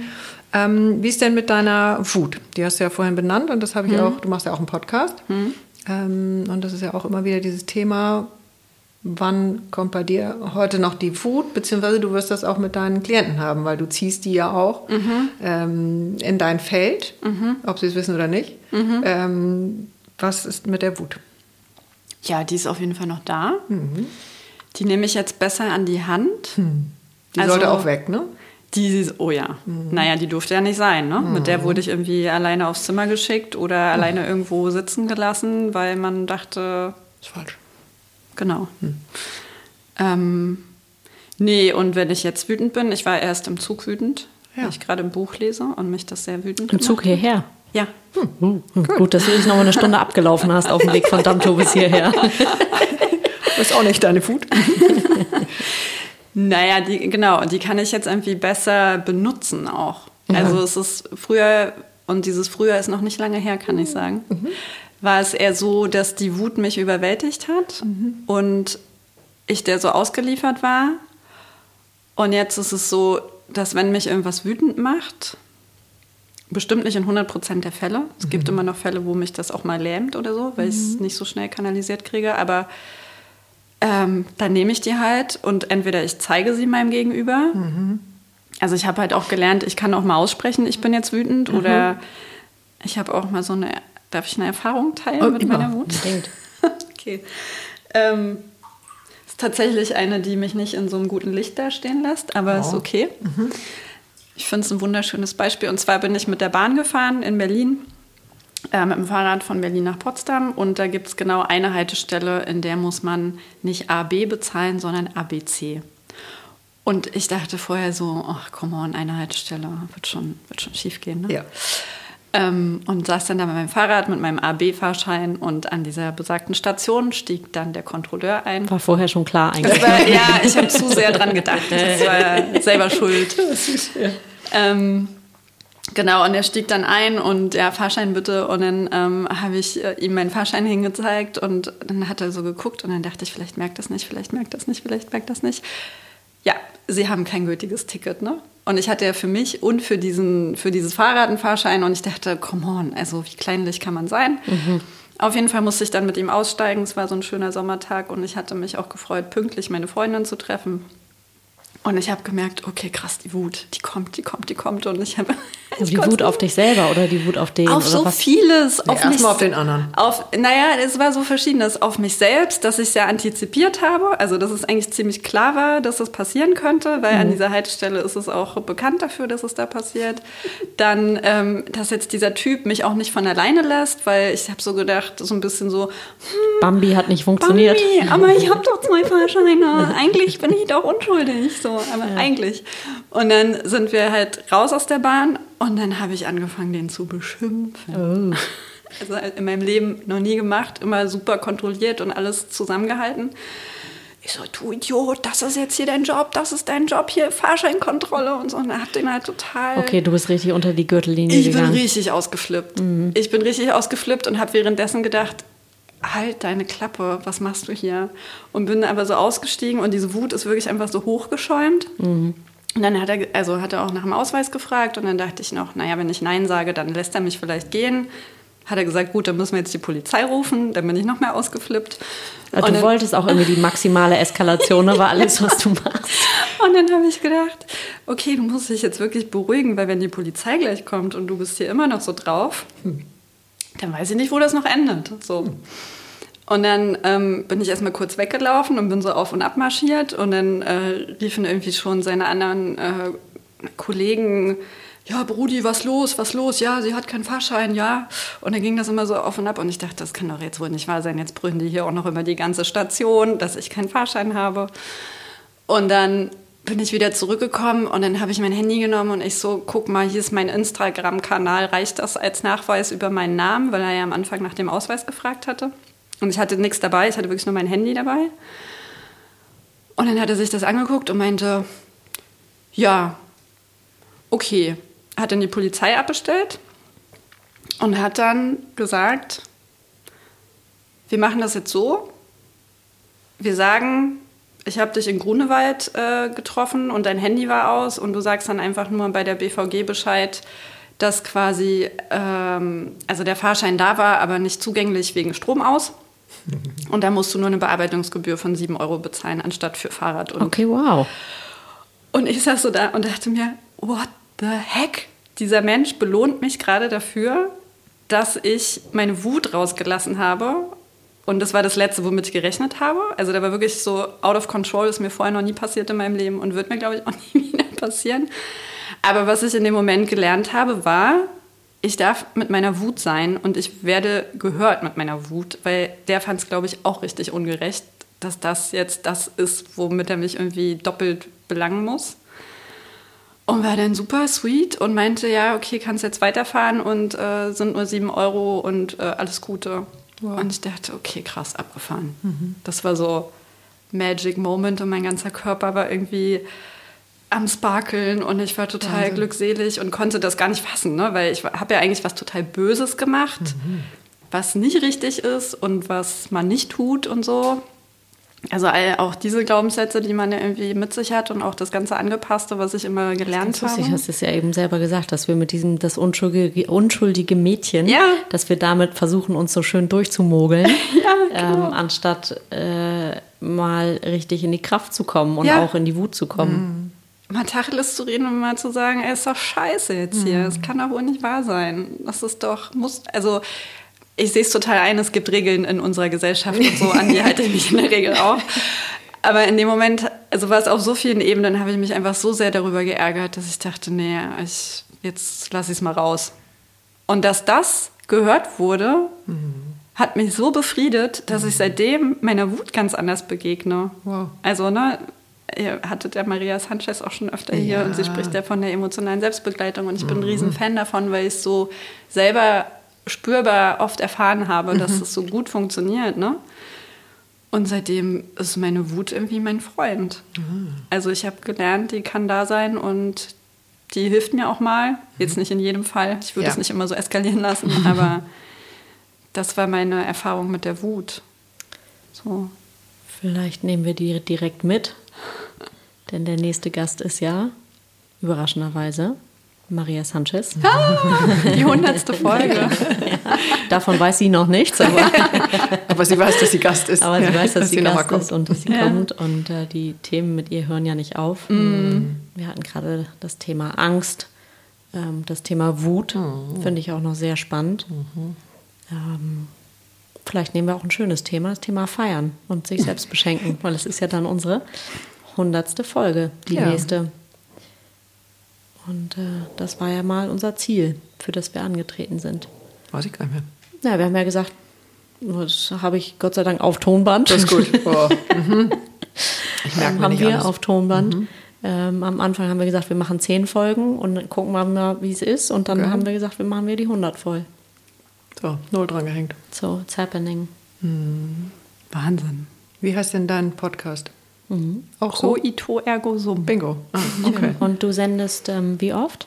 Ähm, wie ist denn mit deiner Wut? Die hast du ja vorhin benannt und das habe ich auch, du machst ja auch einen Podcast. Ähm, und das ist ja auch immer wieder dieses Thema, wann kommt bei dir heute noch die Wut, beziehungsweise du wirst das auch mit deinen Klienten haben, weil du ziehst die ja auch ähm, in dein Feld, ob sie es wissen oder nicht. Ähm, was ist mit der Wut? Ja, die ist auf jeden Fall noch da. Die nehme ich jetzt besser an die Hand. Die Also- sollte auch weg, ne? Die, oh ja, naja, die durfte ja nicht sein. Ne? Mit der wurde ich irgendwie alleine aufs Zimmer geschickt oder alleine irgendwo sitzen gelassen, weil man dachte, Ist falsch. genau. Ähm, nee, und wenn ich jetzt wütend bin, ich war erst im Zug wütend, Ja. weil ich gerade ein Buch lese und mich das sehr wütend Im Zug gemacht hierher. Ja, Hm, Gut, dass du dich noch mal eine Stunde abgelaufen hast auf dem Weg von Dammtow bis hierher. Ist auch nicht deine Wut. Naja, die, genau, die kann ich jetzt irgendwie besser benutzen auch. Also es ist früher, und dieses früher ist noch nicht lange her, kann ich sagen, war es eher so, dass die Wut mich überwältigt hat und ich der so ausgeliefert war. Und jetzt ist es so, dass wenn mich irgendwas wütend macht, bestimmt nicht in 100% der Fälle. Es gibt immer noch Fälle, wo mich das auch mal lähmt oder so, weil ich es nicht so schnell kanalisiert kriege, aber ähm, dann nehme ich die halt und entweder ich zeige sie meinem Gegenüber. Also ich habe halt auch gelernt, ich kann auch mal aussprechen, ich bin jetzt wütend oder ich habe auch mal so eine, darf ich eine Erfahrung teilen Oh, mit immer. meiner Wut? Okay. Ähm, ist tatsächlich eine, die mich nicht in so einem guten Licht dastehen lässt, aber ist okay. Ich finde es ein wunderschönes Beispiel. Und zwar bin ich mit der Bahn gefahren in Berlin, äh, mit dem Fahrrad von Berlin nach Potsdam. Und da gibt es genau eine Haltestelle, in der muss man nicht AB bezahlen, sondern ABC. Und ich dachte vorher so, ach, come on, eine Haltestelle, wird schon, wird schon schief gehen. Ne? Ja. Ähm, und saß dann da mit meinem Fahrrad, mit meinem AB-Fahrschein und an dieser besagten Station stieg dann der Kontrolleur ein. War vorher schon klar eigentlich. Das war, ja, ich habe zu sehr dran gedacht. Das war selber schuld. Ähm, genau, und er stieg dann ein und ja, Fahrschein bitte. Und dann ähm, habe ich äh, ihm meinen Fahrschein hingezeigt und dann hat er so geguckt und dann dachte ich, vielleicht merkt das nicht, vielleicht merkt das nicht, vielleicht merkt das nicht. Ja, sie haben kein gültiges Ticket, ne? Und ich hatte ja für mich und für, diesen, für dieses Fahrrad einen Fahrschein und ich dachte, come on, also wie kleinlich kann man sein? Auf jeden Fall musste ich dann mit ihm aussteigen. Es war so ein schöner Sommertag und ich hatte mich auch gefreut, pünktlich meine Freundin zu treffen. Und ich habe gemerkt, okay, krass, die Wut, die kommt, die kommt, die kommt. Und ich habe. die Wut auf dich selber oder die Wut auf den? Auf oder so was? vieles. Nee, auf mich, mal auf den anderen. Auf, naja, es war so verschiedenes. Auf mich selbst, dass ich es ja antizipiert habe. Also, dass es eigentlich ziemlich klar war, dass es passieren könnte, weil Mhm. an dieser Haltestelle ist es auch bekannt dafür, dass es da passiert. Dann, ähm, dass jetzt dieser Typ mich auch nicht von alleine lässt, weil ich habe so gedacht, so ein bisschen so, Bambi hat nicht funktioniert. Bambi, aber ich habe doch zwei Fahrscheine. Eigentlich bin ich doch unschuldig. So, aber eigentlich. Und dann sind wir halt raus aus der Bahn und dann habe ich angefangen, den zu beschimpfen. Also in meinem Leben noch nie gemacht, immer super kontrolliert und alles zusammengehalten. Ich so, du Idiot, das ist jetzt hier dein Job, das ist dein Job hier, Fahrscheinkontrolle und so. Und dann hab den halt total. Okay, du bist richtig unter die Gürtellinie Ich bin gegangen. richtig ausgeflippt. Ich bin richtig ausgeflippt und habe währenddessen gedacht, halt deine Klappe, was machst du hier? Und bin aber so ausgestiegen und diese Wut ist wirklich einfach so hochgeschäumt. Und dann hat er, also hat er auch nach dem Ausweis gefragt und dann dachte ich noch, naja, wenn ich Nein sage, dann lässt er mich vielleicht gehen. Hat er gesagt, gut, dann müssen wir jetzt die Polizei rufen. Dann bin ich noch mehr ausgeflippt. Also Und du dann- wolltest auch irgendwie die maximale Eskalation, aber alles, was du machst. Und dann habe ich gedacht, okay, du musst dich jetzt wirklich beruhigen, weil wenn die Polizei gleich kommt und du bist hier immer noch so drauf, dann weiß ich nicht, wo das noch endet. So. Und dann ähm, bin ich erstmal kurz weggelaufen und bin so auf und ab marschiert und dann äh, riefen irgendwie schon seine anderen äh, Kollegen, ja, Brudi, was los, was los? Ja, sie hat keinen Fahrschein, ja. Und dann ging das immer so auf und ab und ich dachte, das kann doch jetzt wohl nicht wahr sein. Jetzt brüllen die hier auch noch über die ganze Station, dass ich keinen Fahrschein habe. Und dann bin ich wieder zurückgekommen und dann habe ich mein Handy genommen und ich so, guck mal, hier ist mein Instagram-Kanal, reicht das als Nachweis über meinen Namen, weil er ja am Anfang nach dem Ausweis gefragt hatte. Und ich hatte nichts dabei, ich hatte wirklich nur mein Handy dabei. Und dann hat er sich das angeguckt und meinte, ja, okay. Hat dann die Polizei abbestellt und hat dann gesagt, wir machen das jetzt so, wir sagen, ich habe dich in Grunewald äh, getroffen und dein Handy war aus und du sagst dann einfach nur bei der BVG Bescheid, dass quasi, ähm, also der Fahrschein da war, aber nicht zugänglich wegen Strom aus. Und da musst du nur eine Bearbeitungsgebühr von 7 Euro bezahlen, anstatt für Fahrrad und Okay, wow. und ich saß so da und dachte mir, what the heck? Dieser Mensch belohnt mich gerade dafür, dass ich meine Wut rausgelassen habe. Und das war das Letzte, womit ich gerechnet habe. Also da war wirklich so out of control, ist mir vorher noch nie passiert in meinem Leben und wird mir, glaube ich, auch nie wieder passieren. Aber was ich in dem Moment gelernt habe, war, ich darf mit meiner Wut sein und ich werde gehört mit meiner Wut, weil der fand es, glaube ich, auch richtig ungerecht, dass das jetzt das ist, womit er mich irgendwie doppelt belangen muss. Und war dann super sweet und meinte, ja, okay, kannst jetzt weiterfahren und äh, sind nur sieben Euro und äh, alles Gute. Und ich dachte, okay, krass, abgefahren. Das war so Magic Moment und mein ganzer Körper war irgendwie am Sparkeln und ich war total Wahnsinn. glückselig und konnte das gar nicht fassen, ne? weil ich habe ja eigentlich was total Böses gemacht, was nicht richtig ist und was man nicht tut und so. Also all, auch diese Glaubenssätze, die man ja irgendwie mit sich hat und auch das ganze Angepasste, was ich immer gelernt Lustig, habe. hast es ja eben selber gesagt, dass wir mit diesem, das unschuldige, unschuldige Mädchen, Ja. dass wir damit versuchen, uns so schön durchzumogeln, Ja, genau. ähm, anstatt äh, mal richtig in die Kraft zu kommen und Ja. auch in die Wut zu kommen. mal Tacheles zu reden und mal zu sagen, ey, ist doch scheiße jetzt hier. Es kann doch wohl nicht wahr sein. Das ist doch, muss, also ich sehe es total ein, es gibt Regeln in unserer Gesellschaft und so, an die halte ich mich in der Regel auch. Aber in dem Moment, also war es auf so vielen Ebenen, habe ich mich einfach so sehr darüber geärgert, dass ich dachte, nee, ich, jetzt lasse ich es mal raus. Und dass das gehört wurde, hat mich so befriedet, dass ich seitdem meiner Wut ganz anders begegne. Wow. Also, ne, ihr hattet ja Maria Sanchez auch schon öfter hier Ja. und sie spricht ja von der emotionalen Selbstbegleitung und ich bin ein Riesenfan davon, weil ich es so selber spürbar oft erfahren habe, dass es so gut funktioniert, ne? Und seitdem ist meine Wut irgendwie mein Freund. Also ich habe gelernt, die kann da sein und die hilft mir auch mal. Jetzt nicht in jedem Fall. Ich würde Ja. es nicht immer so eskalieren lassen, aber das war meine Erfahrung mit der Wut. So. Vielleicht nehmen wir die direkt mit, denn der nächste Gast ist ja, überraschenderweise, Maria Sanchez. Die hundertste Folge. Davon weiß sie noch nichts, aber, Aber sie weiß, dass sie Gast ist. aber sie weiß, dass sie noch mal Gast ist und dass sie Ja. kommt. Und äh, die Themen mit ihr hören ja nicht auf. Wir hatten gerade das Thema Angst, ähm, das Thema Wut, finde ich auch noch sehr spannend. Ähm, vielleicht nehmen wir auch ein schönes Thema, das Thema Feiern und sich selbst beschenken, weil es ist ja dann unsere hundertste Folge, die Ja. nächste. Und äh, das war ja mal unser Ziel, für das wir angetreten sind. Weiß ich gar nicht mehr. Ja, wir haben ja gesagt, das habe ich Gott sei Dank auf Tonband. Das ist gut. Oh. Mhm. Ich merke mir haben nicht wir alles. Mhm. auf Tonband. Ähm, am Anfang haben wir gesagt, wir machen zehn Folgen und gucken wir mal, wie es ist. Und dann Okay. haben wir gesagt, wir machen wir die 100 voll. So, null dran gehängt. So, it's happening. Wahnsinn. Wie heißt denn dein Podcast? Auch Pro ito ergo sum. Bingo. Ah, okay. Und du sendest ähm, wie oft?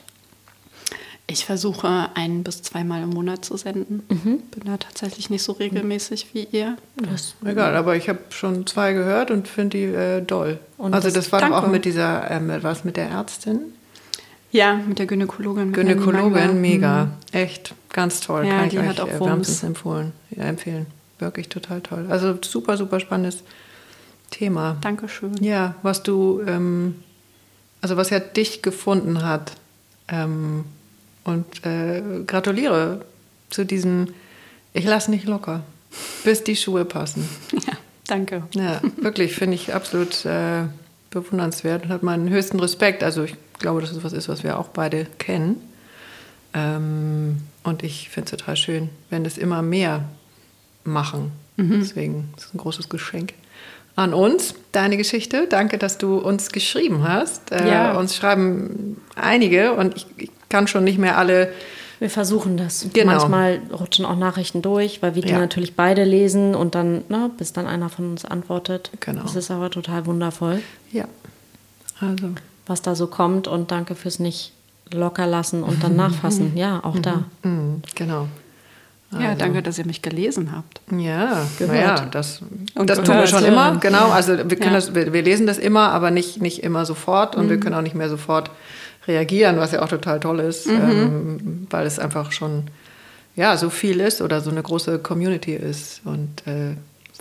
Ich versuche ein bis zweimal im Monat zu senden. Mhm. Bin da tatsächlich nicht so regelmäßig wie ihr. Das, Egal, aber ich habe schon zwei gehört und finde die äh, doll. Und also das- das, war doch auch mit dieser, ähm, was mit der Ärztin? Ja, mit der Gynäkologin. mit. Gynäkologin, mega. Echt, ganz toll. Ja, Kann die ich hat euch auch äh, wärmstens empfohlen, ja, empfehlen. Wirklich total toll. Also super, super spannendes Thema. Dankeschön. Ja, was du, ähm, also was ja dich gefunden hat. Ähm, und äh, gratuliere zu diesem, ich lasse nicht locker, bis die Schuhe passen. Ja, danke. Ja, wirklich, finde ich absolut äh, bewundernswert und hat meinen höchsten Respekt. Also ich glaube, dass es was ist, was wir auch beide kennen. Ähm, und ich finde es total schön, wenn das immer mehr machen. Deswegen ist es ein großes Geschenk an uns, deine Geschichte. Danke, dass du uns geschrieben hast. Äh, Ja. Uns schreiben einige und ich, ich kann schon nicht mehr alle wir versuchen das. Genau. Manchmal rutschen auch Nachrichten durch, weil wir die Ja. natürlich beide lesen und dann, na, bis dann einer von uns antwortet. Genau. Das ist aber total wundervoll, Ja, also was da so kommt. Und danke fürs nicht locker lassen und dann nachfassen. Ja, auch da. mm, genau. Ja, danke, dass ihr mich gelesen habt. Ja, Gehört. ja, das, Und das tun wir schon immer, genau. Also wir, können Ja. das, wir, wir lesen das immer, aber nicht, nicht immer sofort und wir können auch nicht mehr sofort reagieren, was ja auch total toll ist, ähm, weil es einfach schon ja, so viel ist oder so eine große Community ist und äh,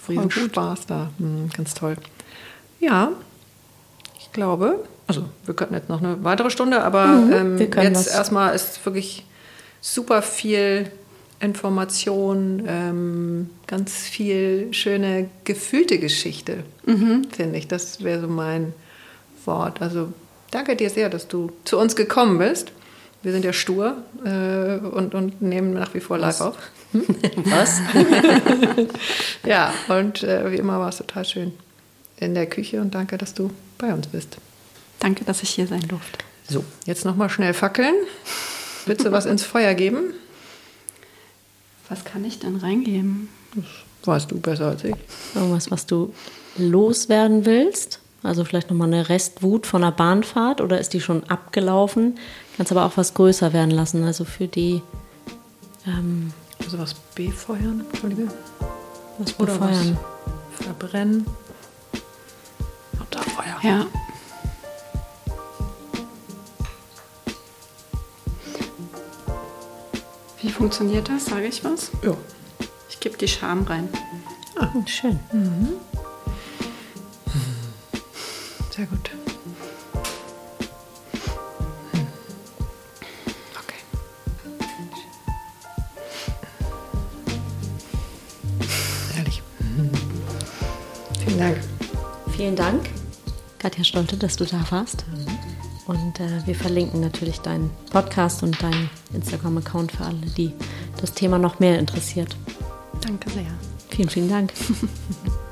riesen Spaß da. Hm, ganz toll. Ja, ich glaube, also wir könnten jetzt noch eine weitere Stunde, aber ähm, wir können jetzt erstmal ist wirklich super viel Information, ähm, ganz viel schöne gefühlte Geschichte, finde ich. Das wäre so mein Wort. Also danke dir sehr, dass du zu uns gekommen bist. Wir sind ja stur äh, und, und nehmen nach wie vor live auf. Was? Ja, und äh, wie immer war es total schön in der Küche und danke, dass du bei uns bist. Danke, dass ich hier sein durfte. So, jetzt nochmal schnell fackeln. Willst du was ins Feuer geben? Was kann ich denn reingeben? Weißt du besser als ich. Irgendwas, was du loswerden willst? Also vielleicht nochmal eine Restwut von der Bahnfahrt oder ist die schon abgelaufen? Kannst aber auch was größer werden lassen. Also für die ähm, Also was befeuern, Entschuldige. was Oder befeuern. was verbrennen. Lauter Feuer. Ja. Wie funktioniert das? Sage ich was? Ja. Ich gebe die Scham rein. Hm, schön. Sehr gut. Hm. Okay. Ehrlich. Vielen Dank. Vielen Dank, Katja Stolte, dass du da warst. Und äh, wir verlinken natürlich deinen Podcast und deinen Instagram-Account für alle, die das Thema noch mehr interessiert. Danke sehr. Vielen, vielen Dank.